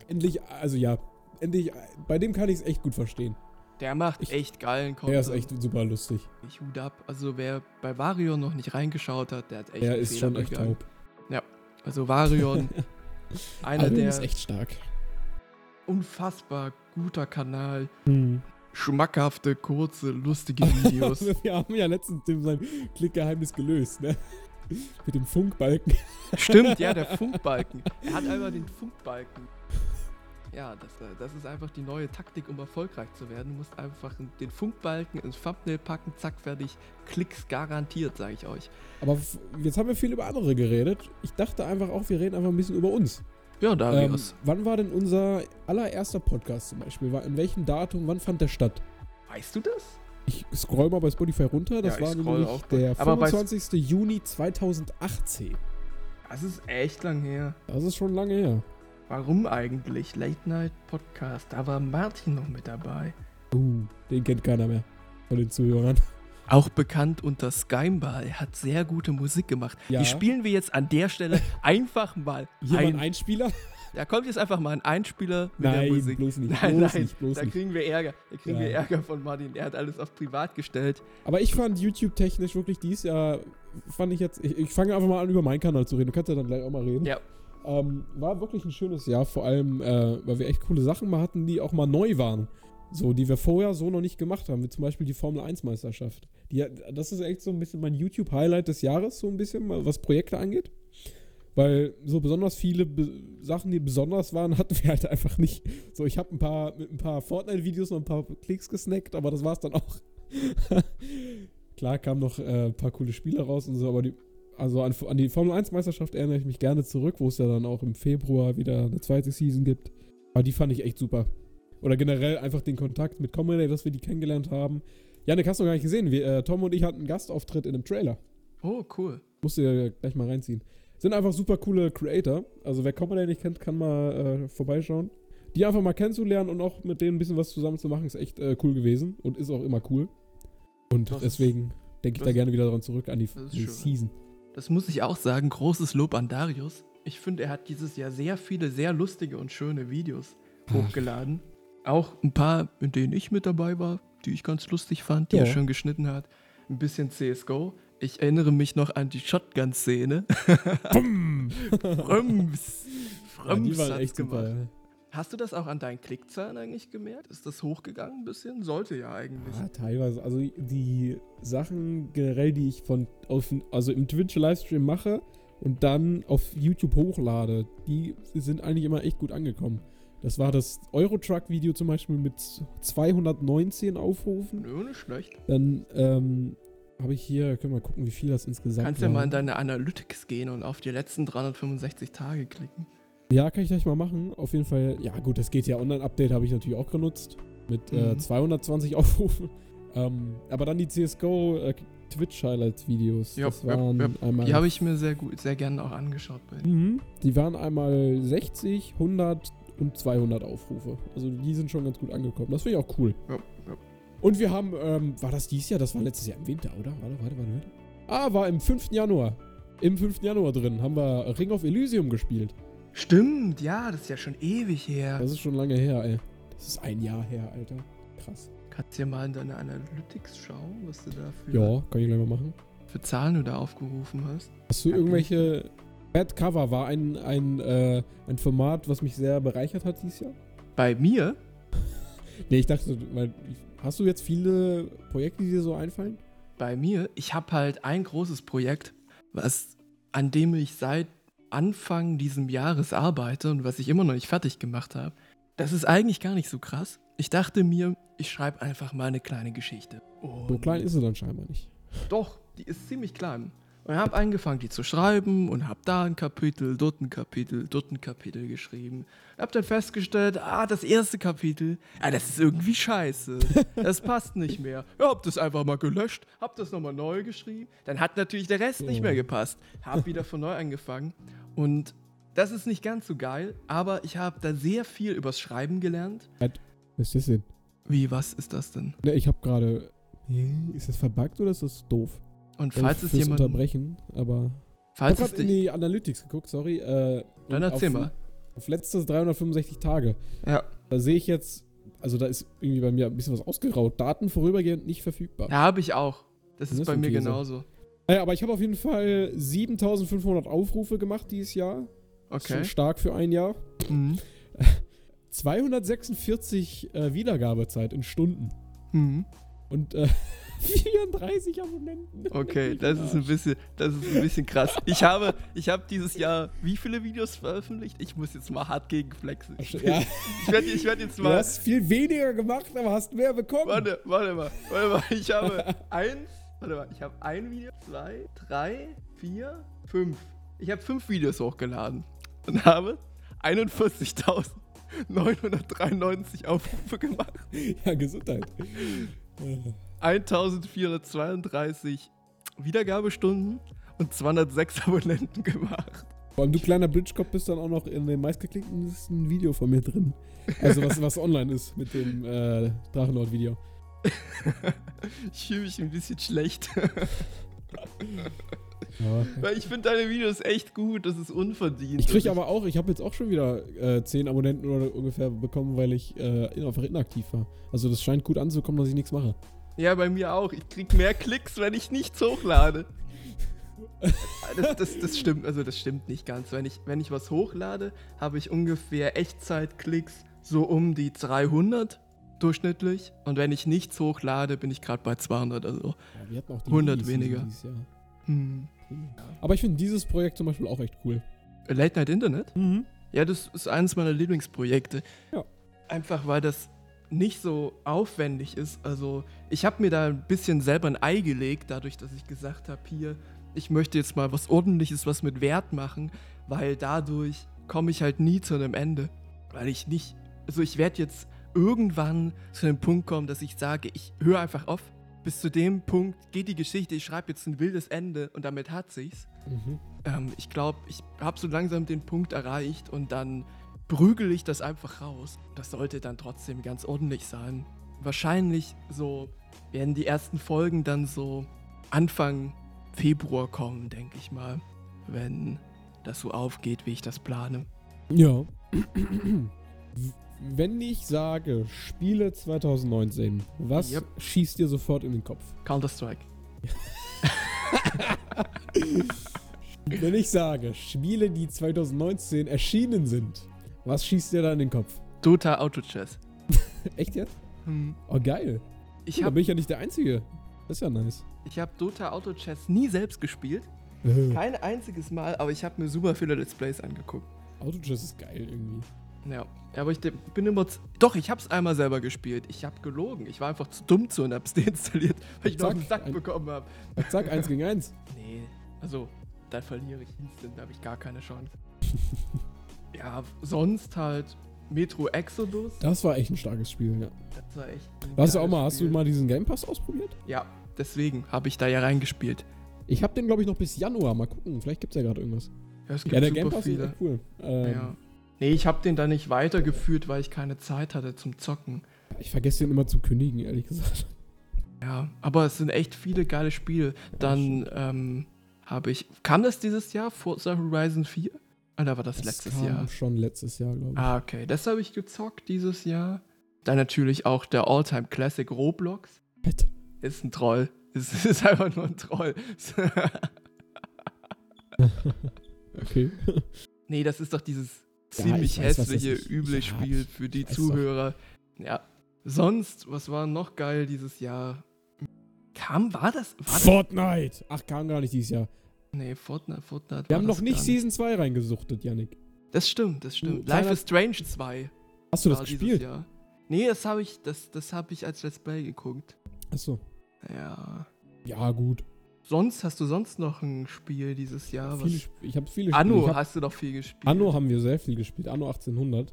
Endlich, also ja, endlich, äh, bei dem kann ich es echt gut verstehen. Der macht Ich- echt geilen Content. Er ist echt super lustig. Ich Hut ab. Also wer bei Varion noch nicht reingeschaut hat, der hat echt Er einen ist Fehler schon echt begangen. taub. Also Varion, einer Alvin der ist echt stark. unfassbar guter Kanal. Mhm. Schmackhafte, kurze, lustige Videos. Wir haben ja letztens sein Klickgeheimnis gelöst, ne? Mit dem Funkbalken. Stimmt, ja, der Funkbalken. Er hat einfach den Funkbalken. Ja, das, äh, das ist einfach die neue Taktik, um erfolgreich zu werden. Du musst einfach den Funkbalken ins Thumbnail packen, zack, fertig. Klicks garantiert, sage ich euch. Aber jetzt haben wir viel über andere geredet. Ich dachte einfach auch, wir reden einfach ein bisschen über uns. Ja, Ähm, Darius. wann war denn unser allererster Podcast zum Beispiel? War, in welchem Datum, wann fand der statt? weißt du das? Ich scroll mal bei Spotify runter. Das Ja, war nämlich der aber bei- 25. Juni 2018. Das ist echt lang her. Das ist schon lange her. Warum eigentlich? Late Night Podcast. Da war Martin noch mit dabei. Uh, den kennt keiner mehr von den Zuhörern. Auch bekannt unter Skymbar. Er hat sehr gute Musik gemacht. Ja. Die spielen wir jetzt an der Stelle einfach mal Hier ein ein. Einspieler? Da kommt jetzt einfach mal ein Einspieler mit der Nein, Musik. bloß nicht. Nein, bloß nein, nicht, bloß da kriegen wir Ärger. Da kriegen Ja. wir Ärger von Martin. Er hat alles auf privat gestellt. Aber ich fand YouTube-technisch wirklich dies Jahr, fand ich jetzt, ich, ich fange einfach mal an, über meinen Kanal zu reden. Du kannst ja dann gleich auch mal reden. Ja. Ähm, war wirklich ein schönes Jahr, vor allem, äh, weil wir echt coole Sachen mal hatten, die auch mal neu waren. So, die wir vorher so noch nicht gemacht haben, wie zum Beispiel die Formel 1 Meisterschaft. Die, das ist echt so ein bisschen mein YouTube-Highlight des Jahres, so ein bisschen, was Projekte angeht. Weil so besonders viele Be Sachen, die besonders waren, hatten wir halt einfach nicht. So, ich habe ein paar mit ein paar Fortnite-Videos noch ein paar Klicks gesnackt, aber das war's dann auch. Klar kamen noch äh, ein paar coole Spiele raus und so, aber die, also an, an die Formel 1 Meisterschaft erinnere ich mich gerne zurück, wo es ja dann auch im Februar wieder eine zweite Season gibt. Aber die fand ich echt super. Oder generell einfach den Kontakt mit Comedy, dass wir die kennengelernt haben. Janik, hast du noch gar nicht gesehen. Wir, äh, Tom und ich hatten einen Gastauftritt in einem Trailer. Oh, cool. Musst du ja gleich mal reinziehen. Sind einfach super coole Creator. Also wer Comedy nicht kennt, kann mal äh, vorbeischauen. Die einfach mal kennenzulernen und auch mit denen ein bisschen was zusammen zu machen, ist echt äh, cool gewesen und ist auch immer cool. Und Das deswegen denke ich da gerne wieder daran zurück an die, die. Season. Das muss ich auch sagen. Großes Lob an Darius. Ich finde, er hat dieses Jahr sehr viele, sehr lustige und schöne Videos Ach. hochgeladen. Auch ein paar, in denen ich mit dabei war, die ich ganz lustig fand, die Ja. er schön geschnitten hat. Ein bisschen CSGO. Ich erinnere mich noch an die Shotgun-Szene. Bumm! Fröms. ja, die waren echt super. gemacht. Hast du das auch an deinen Klickzahlen eigentlich gemerkt? Ist das hochgegangen ein bisschen? Sollte ja eigentlich. Ja, teilweise. Also die Sachen generell, die ich von auf, also im Twitch-Livestream mache und dann auf YouTube hochlade, die sind eigentlich immer echt gut angekommen. Das war das Eurotruck-Video zum Beispiel mit 219 Aufrufen. Nö, nicht schlecht. Dann ähm, habe ich hier, können wir mal gucken, wie viel das insgesamt Kannst ja waren. mal in deine Analytics gehen und auf die letzten 365 Tage klicken. Ja, kann ich gleich mal machen. Auf jeden Fall, ja gut, das geht ja Online-Update habe ich natürlich auch genutzt. Mit äh, Mhm. 220 Aufrufen. Ähm, aber dann die CSGO äh, Twitch-Highlights-Videos. Ja, ja, waren einmal. Die habe ich mir sehr gut, sehr gerne auch angeschaut. Mhm. Die waren einmal 60, 100 und 200 Aufrufe. Also die sind schon ganz gut angekommen. Das finde ich auch cool. Ja, ja. Und wir haben, ähm, war das dieses Jahr? Das war letztes Jahr im Winter, oder? Warte, warte, warte. warte. Ah, war im 5. Januar. Im 5. Januar drin haben wir Ring of Elysium gespielt. Stimmt, ja, das ist ja schon ewig her. Das ist schon lange her, ey. Das ist ein Jahr her, Alter. Krass. Kannst du ja mal in deine Analytics schauen, was du da für, Ja, kann ich gleich mal machen. für Zahlen du da aufgerufen hast? Hast du irgendwelche. Bad Cover war ein, ein, äh, ein Format, was mich sehr bereichert hat dieses Jahr. Bei mir? Nee, ich dachte, weil, hast du jetzt viele Projekte, die dir so einfallen? Bei mir, ich habe halt ein großes Projekt, was an dem ich seit Anfang diesem Jahres arbeite und was ich immer noch nicht fertig gemacht habe. Das ist eigentlich gar nicht so krass. Ich dachte mir, ich schreibe einfach mal eine kleine Geschichte. So Und klein ist sie dann scheinbar nicht. Doch, die ist ziemlich klein. Und habe angefangen, die zu schreiben und habe da ein Kapitel, dort ein Kapitel, dort ein Kapitel geschrieben. Hab dann festgestellt, ah, das erste Kapitel, ah, das ist irgendwie scheiße. Das passt nicht mehr. Ja, hab das einfach mal gelöscht, hab das nochmal neu geschrieben. Dann hat natürlich der Rest nicht mehr gepasst. Hab wieder von neu angefangen. Und das ist nicht ganz so geil, aber ich habe da sehr viel übers Schreiben gelernt. Was ist das denn? Wie, was ist das denn? Ne, ich habe gerade. Ist das verbuggt oder ist das doof? Und falls es jemand. Unterbrechen, aber. Falls ich habe in die Analytics geguckt, sorry. Äh, Dann erzähl auf, mal. Auf letztes 365 Tage. Ja. Da sehe ich jetzt. Also da ist irgendwie bei mir ein bisschen was ausgeraut. Daten vorübergehend nicht verfügbar. Ja, habe ich auch. Das Das ist ist bei mir so. genauso. Naja, aber ich habe auf jeden Fall 7500 Aufrufe gemacht dieses Jahr. Ist Okay. Schon stark für ein Jahr. Mhm. 246 äh, Wiedergabezeit in Stunden. Mhm. Und äh, 34 Abonnenten. Okay, das ist ein bisschen, das ist ein bisschen krass. Ich habe, ich habe dieses Jahr wie viele Videos veröffentlicht? Ich muss jetzt mal hart gegenflexen. Ich, Ja, ich werde ich werd jetzt du mal. hast viel weniger gemacht, aber hast mehr bekommen. Warte, warte mal, warte mal. Ich habe eins, warte mal, ich habe ein Video, zwei, drei, vier, fünf. Ich habe fünf Videos hochgeladen und habe 41.993 Aufrufe gemacht. Ja, Gesundheit. 1432 Wiedergabestunden und 206 Abonnenten gemacht. Vor allem du kleiner Bridgekopf bist dann auch noch in dem meistgeklickten Video von mir drin. Also was, was online ist mit dem äh, Drachenlord-Video. Ich fühle mich ein bisschen schlecht, Ja. weil ich finde deine Videos echt gut, das ist unverdient. Ich kriege aber auch, ich habe jetzt auch schon wieder äh, 10 Abonnenten oder ungefähr bekommen, weil ich äh, einfach inaktiv war. Also das scheint gut anzukommen, dass ich nichts mache. Ja, bei mir auch. Ich krieg mehr Klicks, wenn ich nichts hochlade. Das, das, das stimmt, also das stimmt nicht ganz. Wenn ich, wenn ich was hochlade, habe ich ungefähr Echtzeitklicks so um die 300 durchschnittlich. Und wenn ich nichts hochlade, bin ich gerade bei 200. Also, Ja, wir hatten auch die 100 Minis weniger. dieses Jahr. hm. Aber ich finde dieses Projekt zum Beispiel auch echt cool. Late Night Internet? Ja, das ist eines meiner Lieblingsprojekte. Ja. Einfach weil das nicht so aufwendig ist. Also ich habe mir da ein bisschen selber ein Ei gelegt, dadurch, dass ich gesagt habe, hier, ich möchte jetzt mal was Ordentliches, was mit Wert machen, weil dadurch komme ich halt nie zu einem Ende. Weil ich nicht, also ich werde jetzt irgendwann zu dem Punkt kommen, dass ich sage, ich höre einfach auf. Bis zu dem Punkt geht die Geschichte, ich schreibe jetzt ein wildes Ende und damit hat sich's. Mhm. Ähm, ich glaube, ich habe so langsam den Punkt erreicht und dann prügel ich das einfach raus. Das sollte dann trotzdem ganz ordentlich sein. Wahrscheinlich so werden die ersten Folgen dann so Anfang Februar kommen, denke ich mal. Wenn das so aufgeht, wie ich das plane. Ja. Wenn ich sage, Spiele 2019, was Yep. schießt dir sofort in den Kopf? Counter-Strike. Wenn ich sage, Spiele, die 2019 erschienen sind, was schießt dir da in den Kopf? Dota Auto Chess. Echt jetzt? Hm. Oh, geil. Ich da habe bin ich ja nicht der Einzige. Das ist ja nice. ich hab Dota Auto Chess nie selbst gespielt. Äh, Kein einziges Mal, aber ich habe mir super viele Let's Plays angeguckt. Autochess ist geil irgendwie. Ja, aber ich bin immer. z- Doch, ich hab's einmal selber gespielt. Ich hab gelogen. Ich war einfach zu dumm zu und hab's deinstalliert, weil ich noch Zack, einen Sack ein- bekommen hab. Zack, eins gegen eins. Nee, also, da verliere ich instant, da habe ich gar keine Chance. ja, sonst halt Metro Exodus. Das war echt ein starkes Spiel, ja. Das war echt. Hast du auch mal, hast du mal diesen Game Pass ausprobiert? Ja, deswegen habe ich da ja reingespielt. Ich habe den, glaube ich, noch bis Januar. Mal gucken, vielleicht gibt's ja gerade irgendwas. Ja, es gibt Ja, der Game Pass viele. ist echt cool. Ähm, Ja. Nee, ich habe den da nicht weitergeführt, weil ich keine Zeit hatte zum Zocken. Ich vergesse den immer zu kündigen, ehrlich gesagt. Ja, aber es sind echt viele geile Spiele. Dann ähm, habe ich. Kam das dieses Jahr? Forza Horizon 4? Oder war das, Das letztes kam Jahr? schon letztes Jahr, glaube ich. Ah, okay. Das habe ich gezockt dieses Jahr. Dann natürlich auch der Alltime Classic Roblox. Fett. Ist ein Troll. Ist, ist einfach nur ein Troll. Okay. nee, das ist doch dieses Ja, ziemlich ich weiß, was hässliche, ist. üble Ja, Spiel für die Zuhörer. Ja. Sonst, was war noch geil dieses Jahr? Kam, war das? War das? Fortnite! Ach, kam gar nicht dieses Jahr. Nee, Fortnite, Fortnite. Wir haben noch nicht Season 2 reingesuchtet, Yannick. Das stimmt, das stimmt. kleiner- Life is Strange 2. Hast du das gespielt? Jahr. Nee, das habe ich, das, das hab ich als Let's Play geguckt. Achso. Ja. Ja, gut. Sonst hast du sonst noch ein Spiel dieses Jahr? Viele, Was? Ich habe viele Anno Spiele. Hab, hast du doch viel gespielt. Anno haben wir sehr viel gespielt. Anno 1800.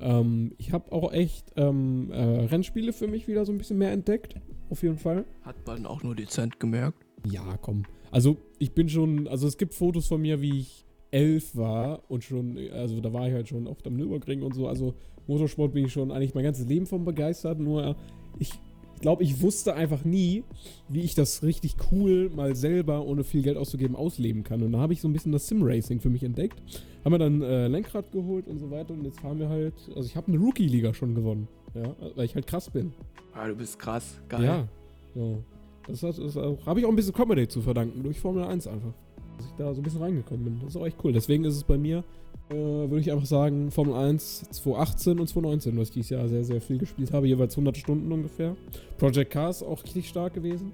Ähm, ich habe auch echt ähm, äh, Rennspiele für mich wieder so ein bisschen mehr entdeckt. Auf jeden Fall. Hat man auch nur dezent gemerkt. Ja, komm. Also ich bin schon, also es gibt Fotos von mir, wie ich elf war und schon, also da war ich halt schon oft am Nürburgring und so. Also Motorsport bin ich schon eigentlich mein ganzes Leben von begeistert. Nur ich glaube, ich wusste einfach nie, wie ich das richtig cool mal selber, ohne viel Geld auszugeben, ausleben kann. Und da habe ich so ein bisschen das Sim-Racing für mich entdeckt. Haben wir dann äh, Lenkrad geholt und so weiter. Und jetzt fahren wir halt, also ich habe eine Rookie-Liga schon gewonnen. Ja, weil ich halt krass bin. Ah, du bist krass. Geil. Ja. So. Das, hat- das auch- habe ich auch ein bisschen Comedy zu verdanken, durch Formel 1 einfach. Dass ich da so ein bisschen reingekommen bin. Das ist auch echt cool. Deswegen ist es bei mir, äh, würde ich einfach sagen, Formel 1 2018 und 2019, was ich dieses Jahr sehr, sehr viel gespielt habe. Jeweils 100 Stunden ungefähr. Project Cars auch richtig stark gewesen.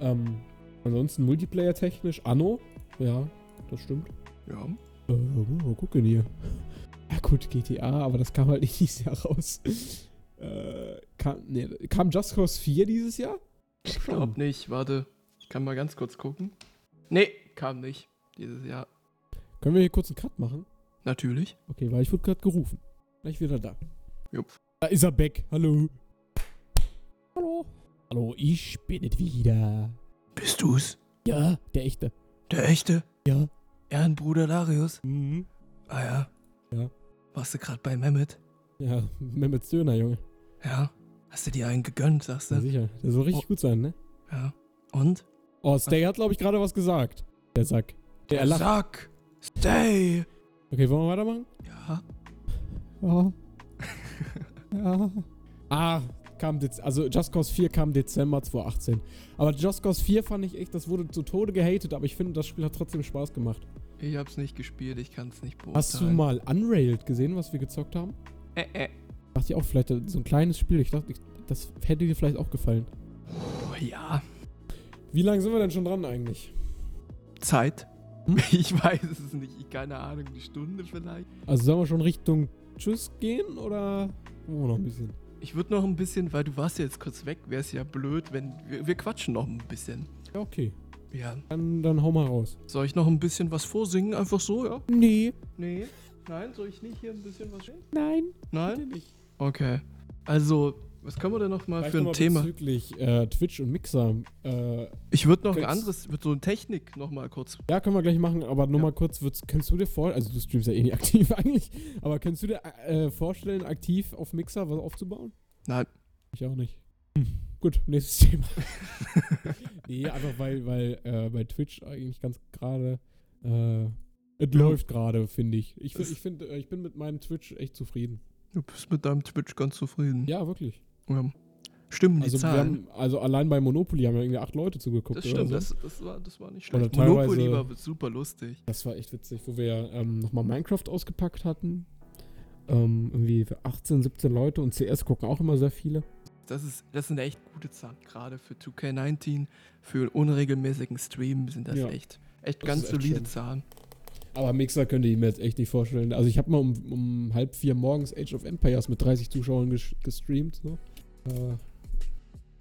Ähm, ansonsten Multiplayer-technisch. Anno. Ja, das stimmt. Ja. Äh, mal gucken hier. Ja gut, GTA, aber das kam halt nicht dieses Jahr raus. Äh, kam, nee, kam Just Cause 4 dieses Jahr? Ich glaub nicht. Warte. Ich kann mal ganz kurz gucken. Nee, kam nicht. Dieses Jahr. Können wir hier kurz einen Cut machen? Natürlich. Okay, weil ich wurde gerade gerufen. Gleich wieder da. Jupp. Da ist er back. Hallo. Hallo. Hallo, ich bin es wieder. Bist du's? Ja, der echte. Der echte? Ja. Ehrenbruder Darius? Mhm. Ah ja. Ja. Warst du gerade bei Mehmet? Ja, Mehmet's Döner, Junge. Ja. Hast du dir einen gegönnt, sagst Ja, du? sicher. Der soll richtig Oh. gut sein, ne? Ja. Und? Oh, Stay hat, glaube ich, gerade was gesagt. Der Sack. Der lacht. Sack! Stay! Okay, wollen wir weitermachen? Ja. Ja. ja. Ah, kam Dez also Just Cause 4 kam Dezember 2018. Aber Just Cause 4 fand ich echt, das wurde zu Tode gehatet, aber ich finde, das Spiel hat trotzdem Spaß gemacht. Ich hab's nicht gespielt, ich kann's nicht beurteilen. Hast du mal Unrailed gesehen, was wir gezockt haben? Äh, äh. Dachte ich auch, vielleicht so ein kleines Spiel. Ich dachte, ich, das hätte dir vielleicht auch gefallen. Oh, ja. Wie lange sind wir denn schon dran eigentlich? Zeit? Hm? Ich weiß es nicht. Ich keine Ahnung, eine Stunde vielleicht. Also sollen wir schon Richtung Tschüss gehen oder wir noch ein bisschen? Ich würde noch ein bisschen, weil du warst ja jetzt kurz weg, wäre es ja blöd, wenn wir, wir quatschen noch ein bisschen. Ja, okay. Ja. Dann, dann hau mal raus. Soll ich noch ein bisschen was vorsingen? Einfach so, ja? Nee. Nee. Nein, soll ich nicht hier ein bisschen was singen? Nein. Nein? nicht. Okay. Also, was können wir denn noch mal Vielleicht für noch ein mal Thema? Bezüglich äh, Twitch und Mixer. Äh, Ich würde noch ein anderes, wird so eine Technik noch mal kurz. ja, können wir gleich machen, aber nur Ja. mal kurz, kannst du dir vor, also du streamst ja eh nicht aktiv eigentlich, aber kannst du dir äh, vorstellen, aktiv auf Mixer was aufzubauen? Nein. Ich auch nicht. Hm. Gut, nächstes Thema. nee, einfach weil, weil äh, bei Twitch eigentlich ganz gerade, äh, es Ja. läuft gerade, finde ich. Ich, ich, find, äh, ich bin mit meinem Twitch echt zufrieden. Du bist mit deinem Twitch ganz zufrieden. Ja, wirklich. Ja. Stimmen die Also, Zahlen. haben, also allein bei Monopoly haben wir irgendwie acht Leute zugeguckt. das stimmt, so. das, das, war, das war nicht schlecht. Monopoly war super lustig. Das war echt witzig, wo wir ähm, nochmal Minecraft ausgepackt hatten. Ähm, irgendwie für 18, 17 Leute und CS gucken auch immer sehr viele. Das, ist, das sind echt gute Zahlen. Gerade für 2K19, für unregelmäßigen Stream sind das Ja. echt, echt Das ganz echt solide schön. Zahlen. Aber Mixer könnte ich mir jetzt echt nicht vorstellen. Also ich habe mal um, um halb vier morgens Age of Empires mit 30 Zuschauern ges gestreamt. So. Äh,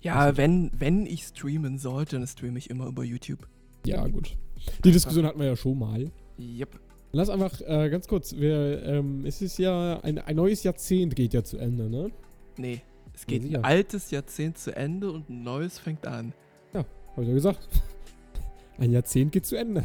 Ja, Also- wenn, wenn ich streamen sollte, dann streame ich immer über YouTube. ja, gut. Die Diskussion hatten wir ja schon mal. Yep. Lass einfach äh, ganz kurz, wir, ähm, es ist ja ein, ein neues Jahrzehnt geht ja zu Ende, ne? Nee, es Ja, geht sicher. ein altes Jahrzehnt zu Ende und ein neues fängt an. Hab ich ja gesagt. Ein Jahrzehnt geht zu Ende.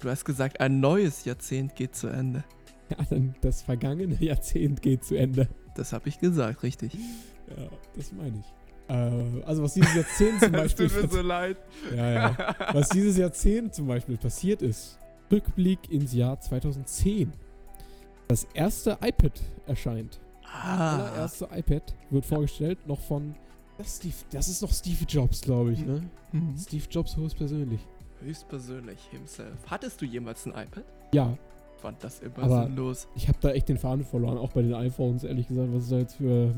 Du hast gesagt, ein neues Jahrzehnt geht zu Ende. Ja, dann das vergangene Jahrzehnt geht zu Ende. Das habe ich gesagt, richtig. Ja, das meine ich. Äh, also was dieses Jahrzehnt zum Beispiel... tut mir so leid. ja, ja. Was dieses Jahrzehnt zum Beispiel passiert ist. Rückblick ins Jahr 2010. Das erste iPad erscheint. Ah. allererste iPad wird vorgestellt, noch von. Das, Steve, das ist noch Steve Jobs, glaube ich, ne? Mhm. Steve Jobs höchstpersönlich. Höchstpersönlich himself. Hattest du jemals ein iPad? Ja, Fand das immer Aber- sinnlos. ich habe da echt den Faden verloren, auch bei den iPhones, ehrlich gesagt, was es da jetzt für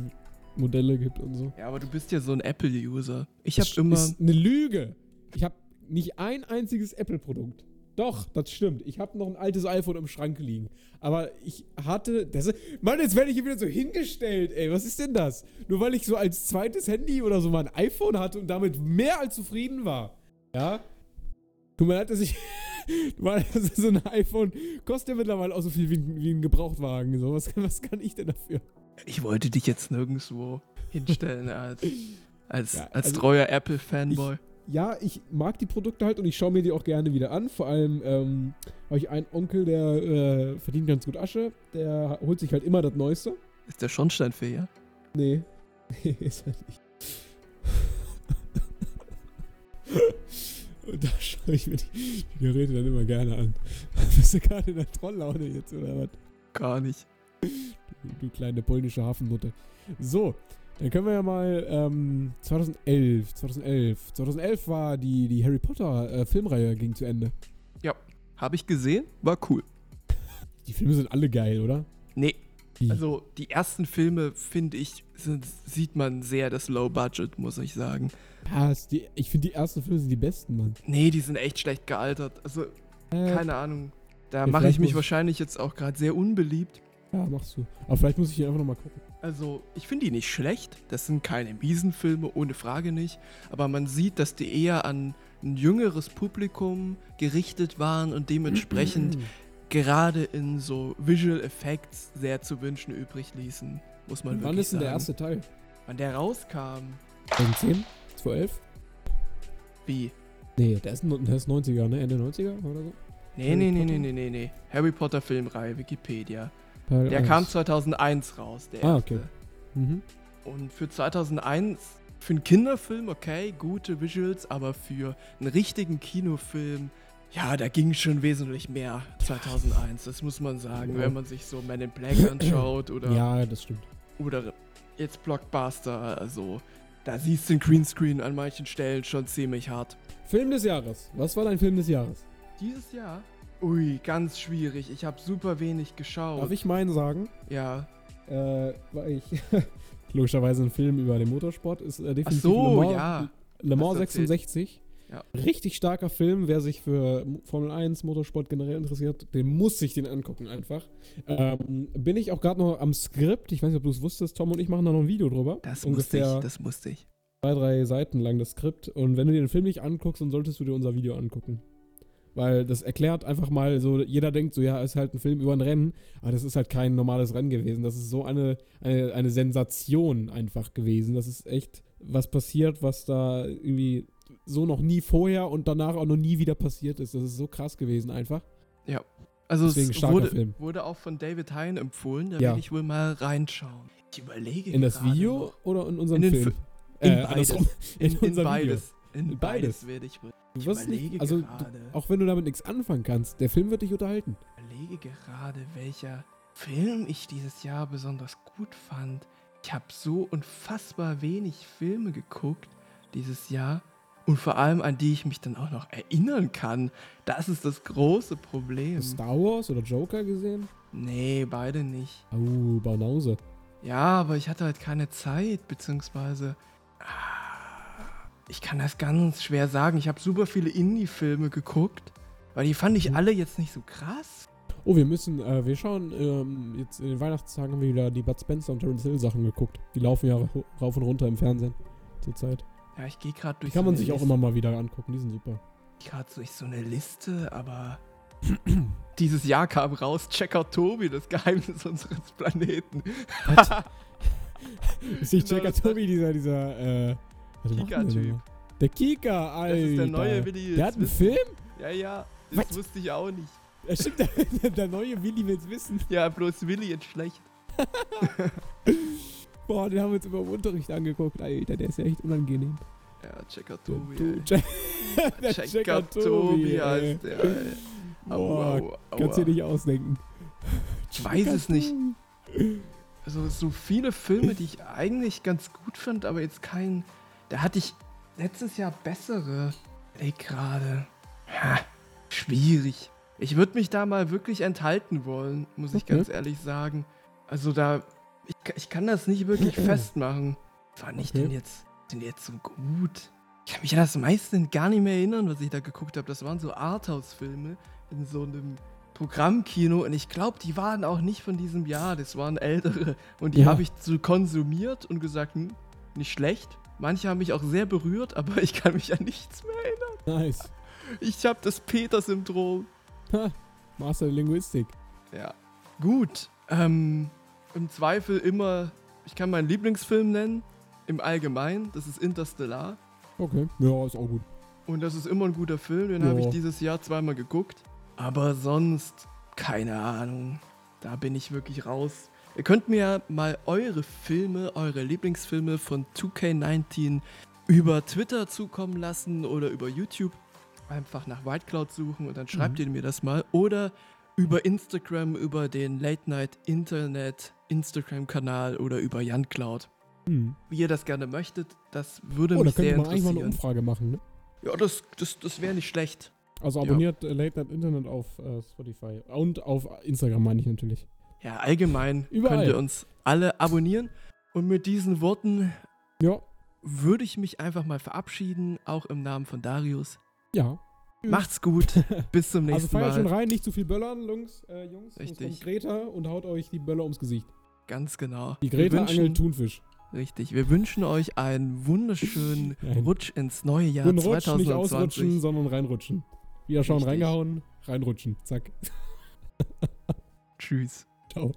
Modelle gibt und so. Ja, aber du bist ja so ein Apple-User. Ich Das habe immer. ist eine Lüge. Ich habe nicht ein einziges Apple-Produkt. Doch, das stimmt. Ich habe noch ein altes iPhone im Schrank liegen. Aber ich hatte. Das Mann, jetzt werde ich hier wieder so hingestellt, ey. Was ist denn das? Nur weil ich so als zweites Handy oder so mal ein iPhone hatte und damit mehr als zufrieden war. Ja? Tut mir leid, dass ich. Weil so ein iPhone kostet ja mittlerweile auch so viel wie ein, wie ein Gebrauchtwagen. So, was, kann- was kann ich denn dafür? Ich wollte dich jetzt nirgendwo hinstellen als, als, Ja, als also treuer Apple-Fanboy. ja, ich mag die Produkte halt und ich schaue mir die auch gerne wieder an. Vor allem ähm, habe ich einen Onkel, der äh, verdient ganz gut Asche. Der holt sich halt immer das Neueste. Ist der Schornsteinfeger? Nee. Nee, ist er nicht. Und da schaue ich mir die, die Geräte dann immer gerne an. Bist du gerade in der Trolllaune jetzt, oder was? Gar nicht. Du, du kleine polnische Hafennutte. So, dann können wir ja mal ähm, 2011, 2011. 2011 war die, die Harry Potter äh, Filmreihe ging zu Ende. Habe ich gesehen? War cool. Die Filme sind alle geil, oder? Nee, Wie? also die ersten Filme, finde ich, sind, sieht man sehr das Low Budget, muss ich sagen. Was? Die, ich finde die ersten Filme sind die besten, Mann. Nee, die sind echt schlecht gealtert. Also, Äh, keine Ahnung. Da Ja, mache ich mich wahrscheinlich jetzt auch gerade sehr unbeliebt. Ja, machst du. Aber vielleicht muss ich die einfach nochmal gucken. Also, ich finde die nicht schlecht. Das sind keine miesen Filme, ohne Frage nicht. Aber man sieht, dass die eher an ein jüngeres Publikum gerichtet waren und dementsprechend gerade in so Visual Effects sehr zu wünschen übrig ließen. Muss man Wann wirklich ist denn der sagen. erste Teil? Wann der rauskam? 2010? 2011? Wie? Nee, der ist, der ist 90er, ne? Ende 90er oder so? Nee, Harry nee, nee, nee, nee, nee, nee. Harry Potter Filmreihe, Wikipedia. Teil Der eins. kam 2001 raus, der Ah, erste. okay. Mhm. Und für 2001, für einen Kinderfilm, okay, gute Visuals, aber für einen richtigen Kinofilm, ja, da ging schon wesentlich mehr 2001, das muss man sagen, Ja. wenn man sich so Men in Black anschaut oder, Ja, das stimmt. oder jetzt Blockbuster, also da siehst du den Greenscreen an manchen Stellen schon ziemlich hart. Film des Jahres. Was war dein Film des Jahres? Dieses Jahr? Ui, ganz schwierig, ich habe super wenig geschaut. Darf ich meinen sagen? Ja. Äh, weil ich logischerweise ein Film über den Motorsport ist äh, Ach definitiv so, Le Mans, ja. Le Mans Hast du erzählt. 66. Ja. Richtig starker Film. Wer sich für Formel 1, Motorsport generell interessiert, den muss sich den angucken einfach. Ähm, bin ich auch gerade noch am Skript. Ich weiß nicht, ob du es wusstest. Tom und ich machen da noch ein Video drüber. Das musste Ungefähr ich, das musste ich. zwei, drei Seiten lang das Skript. Und wenn du dir den Film nicht anguckst, dann solltest du dir unser Video angucken. Weil das erklärt einfach mal so, jeder denkt so, ja, ist halt ein Film über ein Rennen, aber das ist halt kein normales Rennen gewesen. Das ist so eine, eine, eine Sensation einfach gewesen. Das ist echt was passiert, was da irgendwie so noch nie vorher und danach auch noch nie wieder passiert ist. Das ist so krass gewesen einfach. Also Deswegen es wurde, Film. wurde auch von David Hein empfohlen, da Ja. werde ich wohl mal reinschauen. Ich überlege In das Video noch. oder in unserem In Film? In Äh, beides. In, in, unser Video. beides. In In beides. beides. werde ich wohl. Du Ich wirst nicht, also du, auch wenn du damit nichts anfangen kannst, der Film wird dich unterhalten. überlege gerade, welcher Film ich dieses Jahr besonders gut fand. Ich habe so unfassbar wenig Filme geguckt dieses Jahr und vor allem an die ich mich dann auch noch erinnern kann. Das ist das große Problem. Star Wars oder Joker gesehen? Nee, beide nicht. Oh, Banause. Ja, aber ich hatte halt keine Zeit, beziehungsweise. ah, Ich kann das ganz schwer sagen. Ich habe super viele Indie-Filme geguckt, weil die fand ich Mhm. alle jetzt nicht so krass. Oh, wir müssen, äh, wir schauen, ähm, jetzt in den Weihnachtstagen haben wir wieder die Bud Spencer und Terence Hill Sachen geguckt. Die laufen ja ra- rauf und runter im Fernsehen zurzeit. Ja, ich gehe gerade Die durch kann so man sich auch immer mal wieder angucken, die sind super. gerade durch so eine Liste, aber dieses Jahr kam raus Checkout Tobi, das Geheimnis unseres Planeten. Ist nicht Genau, Checker Tobi, dieser, dieser, äh, Kika-Typ. Der Kika, Alter. Das ist der neue Willi. Der hat einen Film? Ja, ja, das Was? wusste ich auch nicht. Ja, stimmt, der, der neue Willi will's wissen. Ja, bloß Willi ist schlecht. Boah, den haben wir uns immer im Unterricht angeguckt. Alter, der ist ja echt unangenehm. Ja, Checker Tobi, Du- der Checker Tobi ey. heißt der, ey. Boah, Aua, aua, kannst dir aua. nicht ausdenken. Ich weiß es nicht. Also so viele Filme, die ich eigentlich ganz gut fand, aber jetzt kein. Da hatte ich letztes Jahr bessere. Ey, gerade. Schwierig. Ich würde mich da mal wirklich enthalten wollen, muss ich Okay. ganz ehrlich sagen. Also da. Ich, ich kann das nicht wirklich festmachen. Fand ich Okay. denn jetzt, denn jetzt so gut? Ich kann mich an das meiste gar nicht mehr erinnern, was ich da geguckt habe. Das waren so Arthouse-Filme in so einem Programmkino und ich glaube, die waren auch nicht von diesem Jahr, das waren ältere. Und die Ja. habe ich so konsumiert und gesagt, hm, nicht schlecht. Manche haben mich auch sehr berührt, aber ich kann mich an nichts mehr erinnern. Nice. Ich habe das Peter-Syndrom. Ha, Master Linguistik. Ja. Gut. Ähm, Im Zweifel immer, ich kann meinen Lieblingsfilm nennen, im Allgemeinen, das ist Interstellar. Okay. Ja, ist auch gut. Und das ist immer ein guter Film, den habe ich Ja. dieses Jahr zweimal geguckt. Aber sonst, keine Ahnung. Da bin ich wirklich raus. Ihr könnt mir mal eure Filme, eure Lieblingsfilme von 2K19 über Twitter zukommen lassen oder über YouTube. Einfach nach White Cloud suchen und dann schreibt Mhm. ihr mir das mal. Oder über Instagram, über den Late Night Internet Instagram-Kanal oder über Jan Cloud. Hm. Wie ihr das gerne möchtet, das würde Oh, da mich sehr könnte man eigentlich mal eine interessieren. Umfrage machen, ne? Ja, das, das, das wäre nicht schlecht. Also Ja. abonniert äh, Late Night Internet auf äh, Spotify. Und auf Instagram meine ich natürlich. Ja, allgemein Überall. könnt ihr uns alle abonnieren. Und mit diesen Worten Ja. würde ich mich einfach mal verabschieden, auch im Namen von Darius. Ja. Tschüss. Macht's gut, bis zum Also nächsten feiert schon Mal. rein, nicht zu viel böllern, Jungs. Äh, Jungs. Richtig. kommt Greta und haut euch die Böller ums Gesicht. Ganz genau. Die Greta wünschen- angelt Thunfisch. Richtig, wir wünschen euch einen wunderschönen. Rutsch ins neue Jahr Guten Rutsch, nicht ausrutschen, 2020. sondern reinrutschen. Wieder schauen, Richtig. reingehauen, reinrutschen. Zack. Tschüss. Ciao.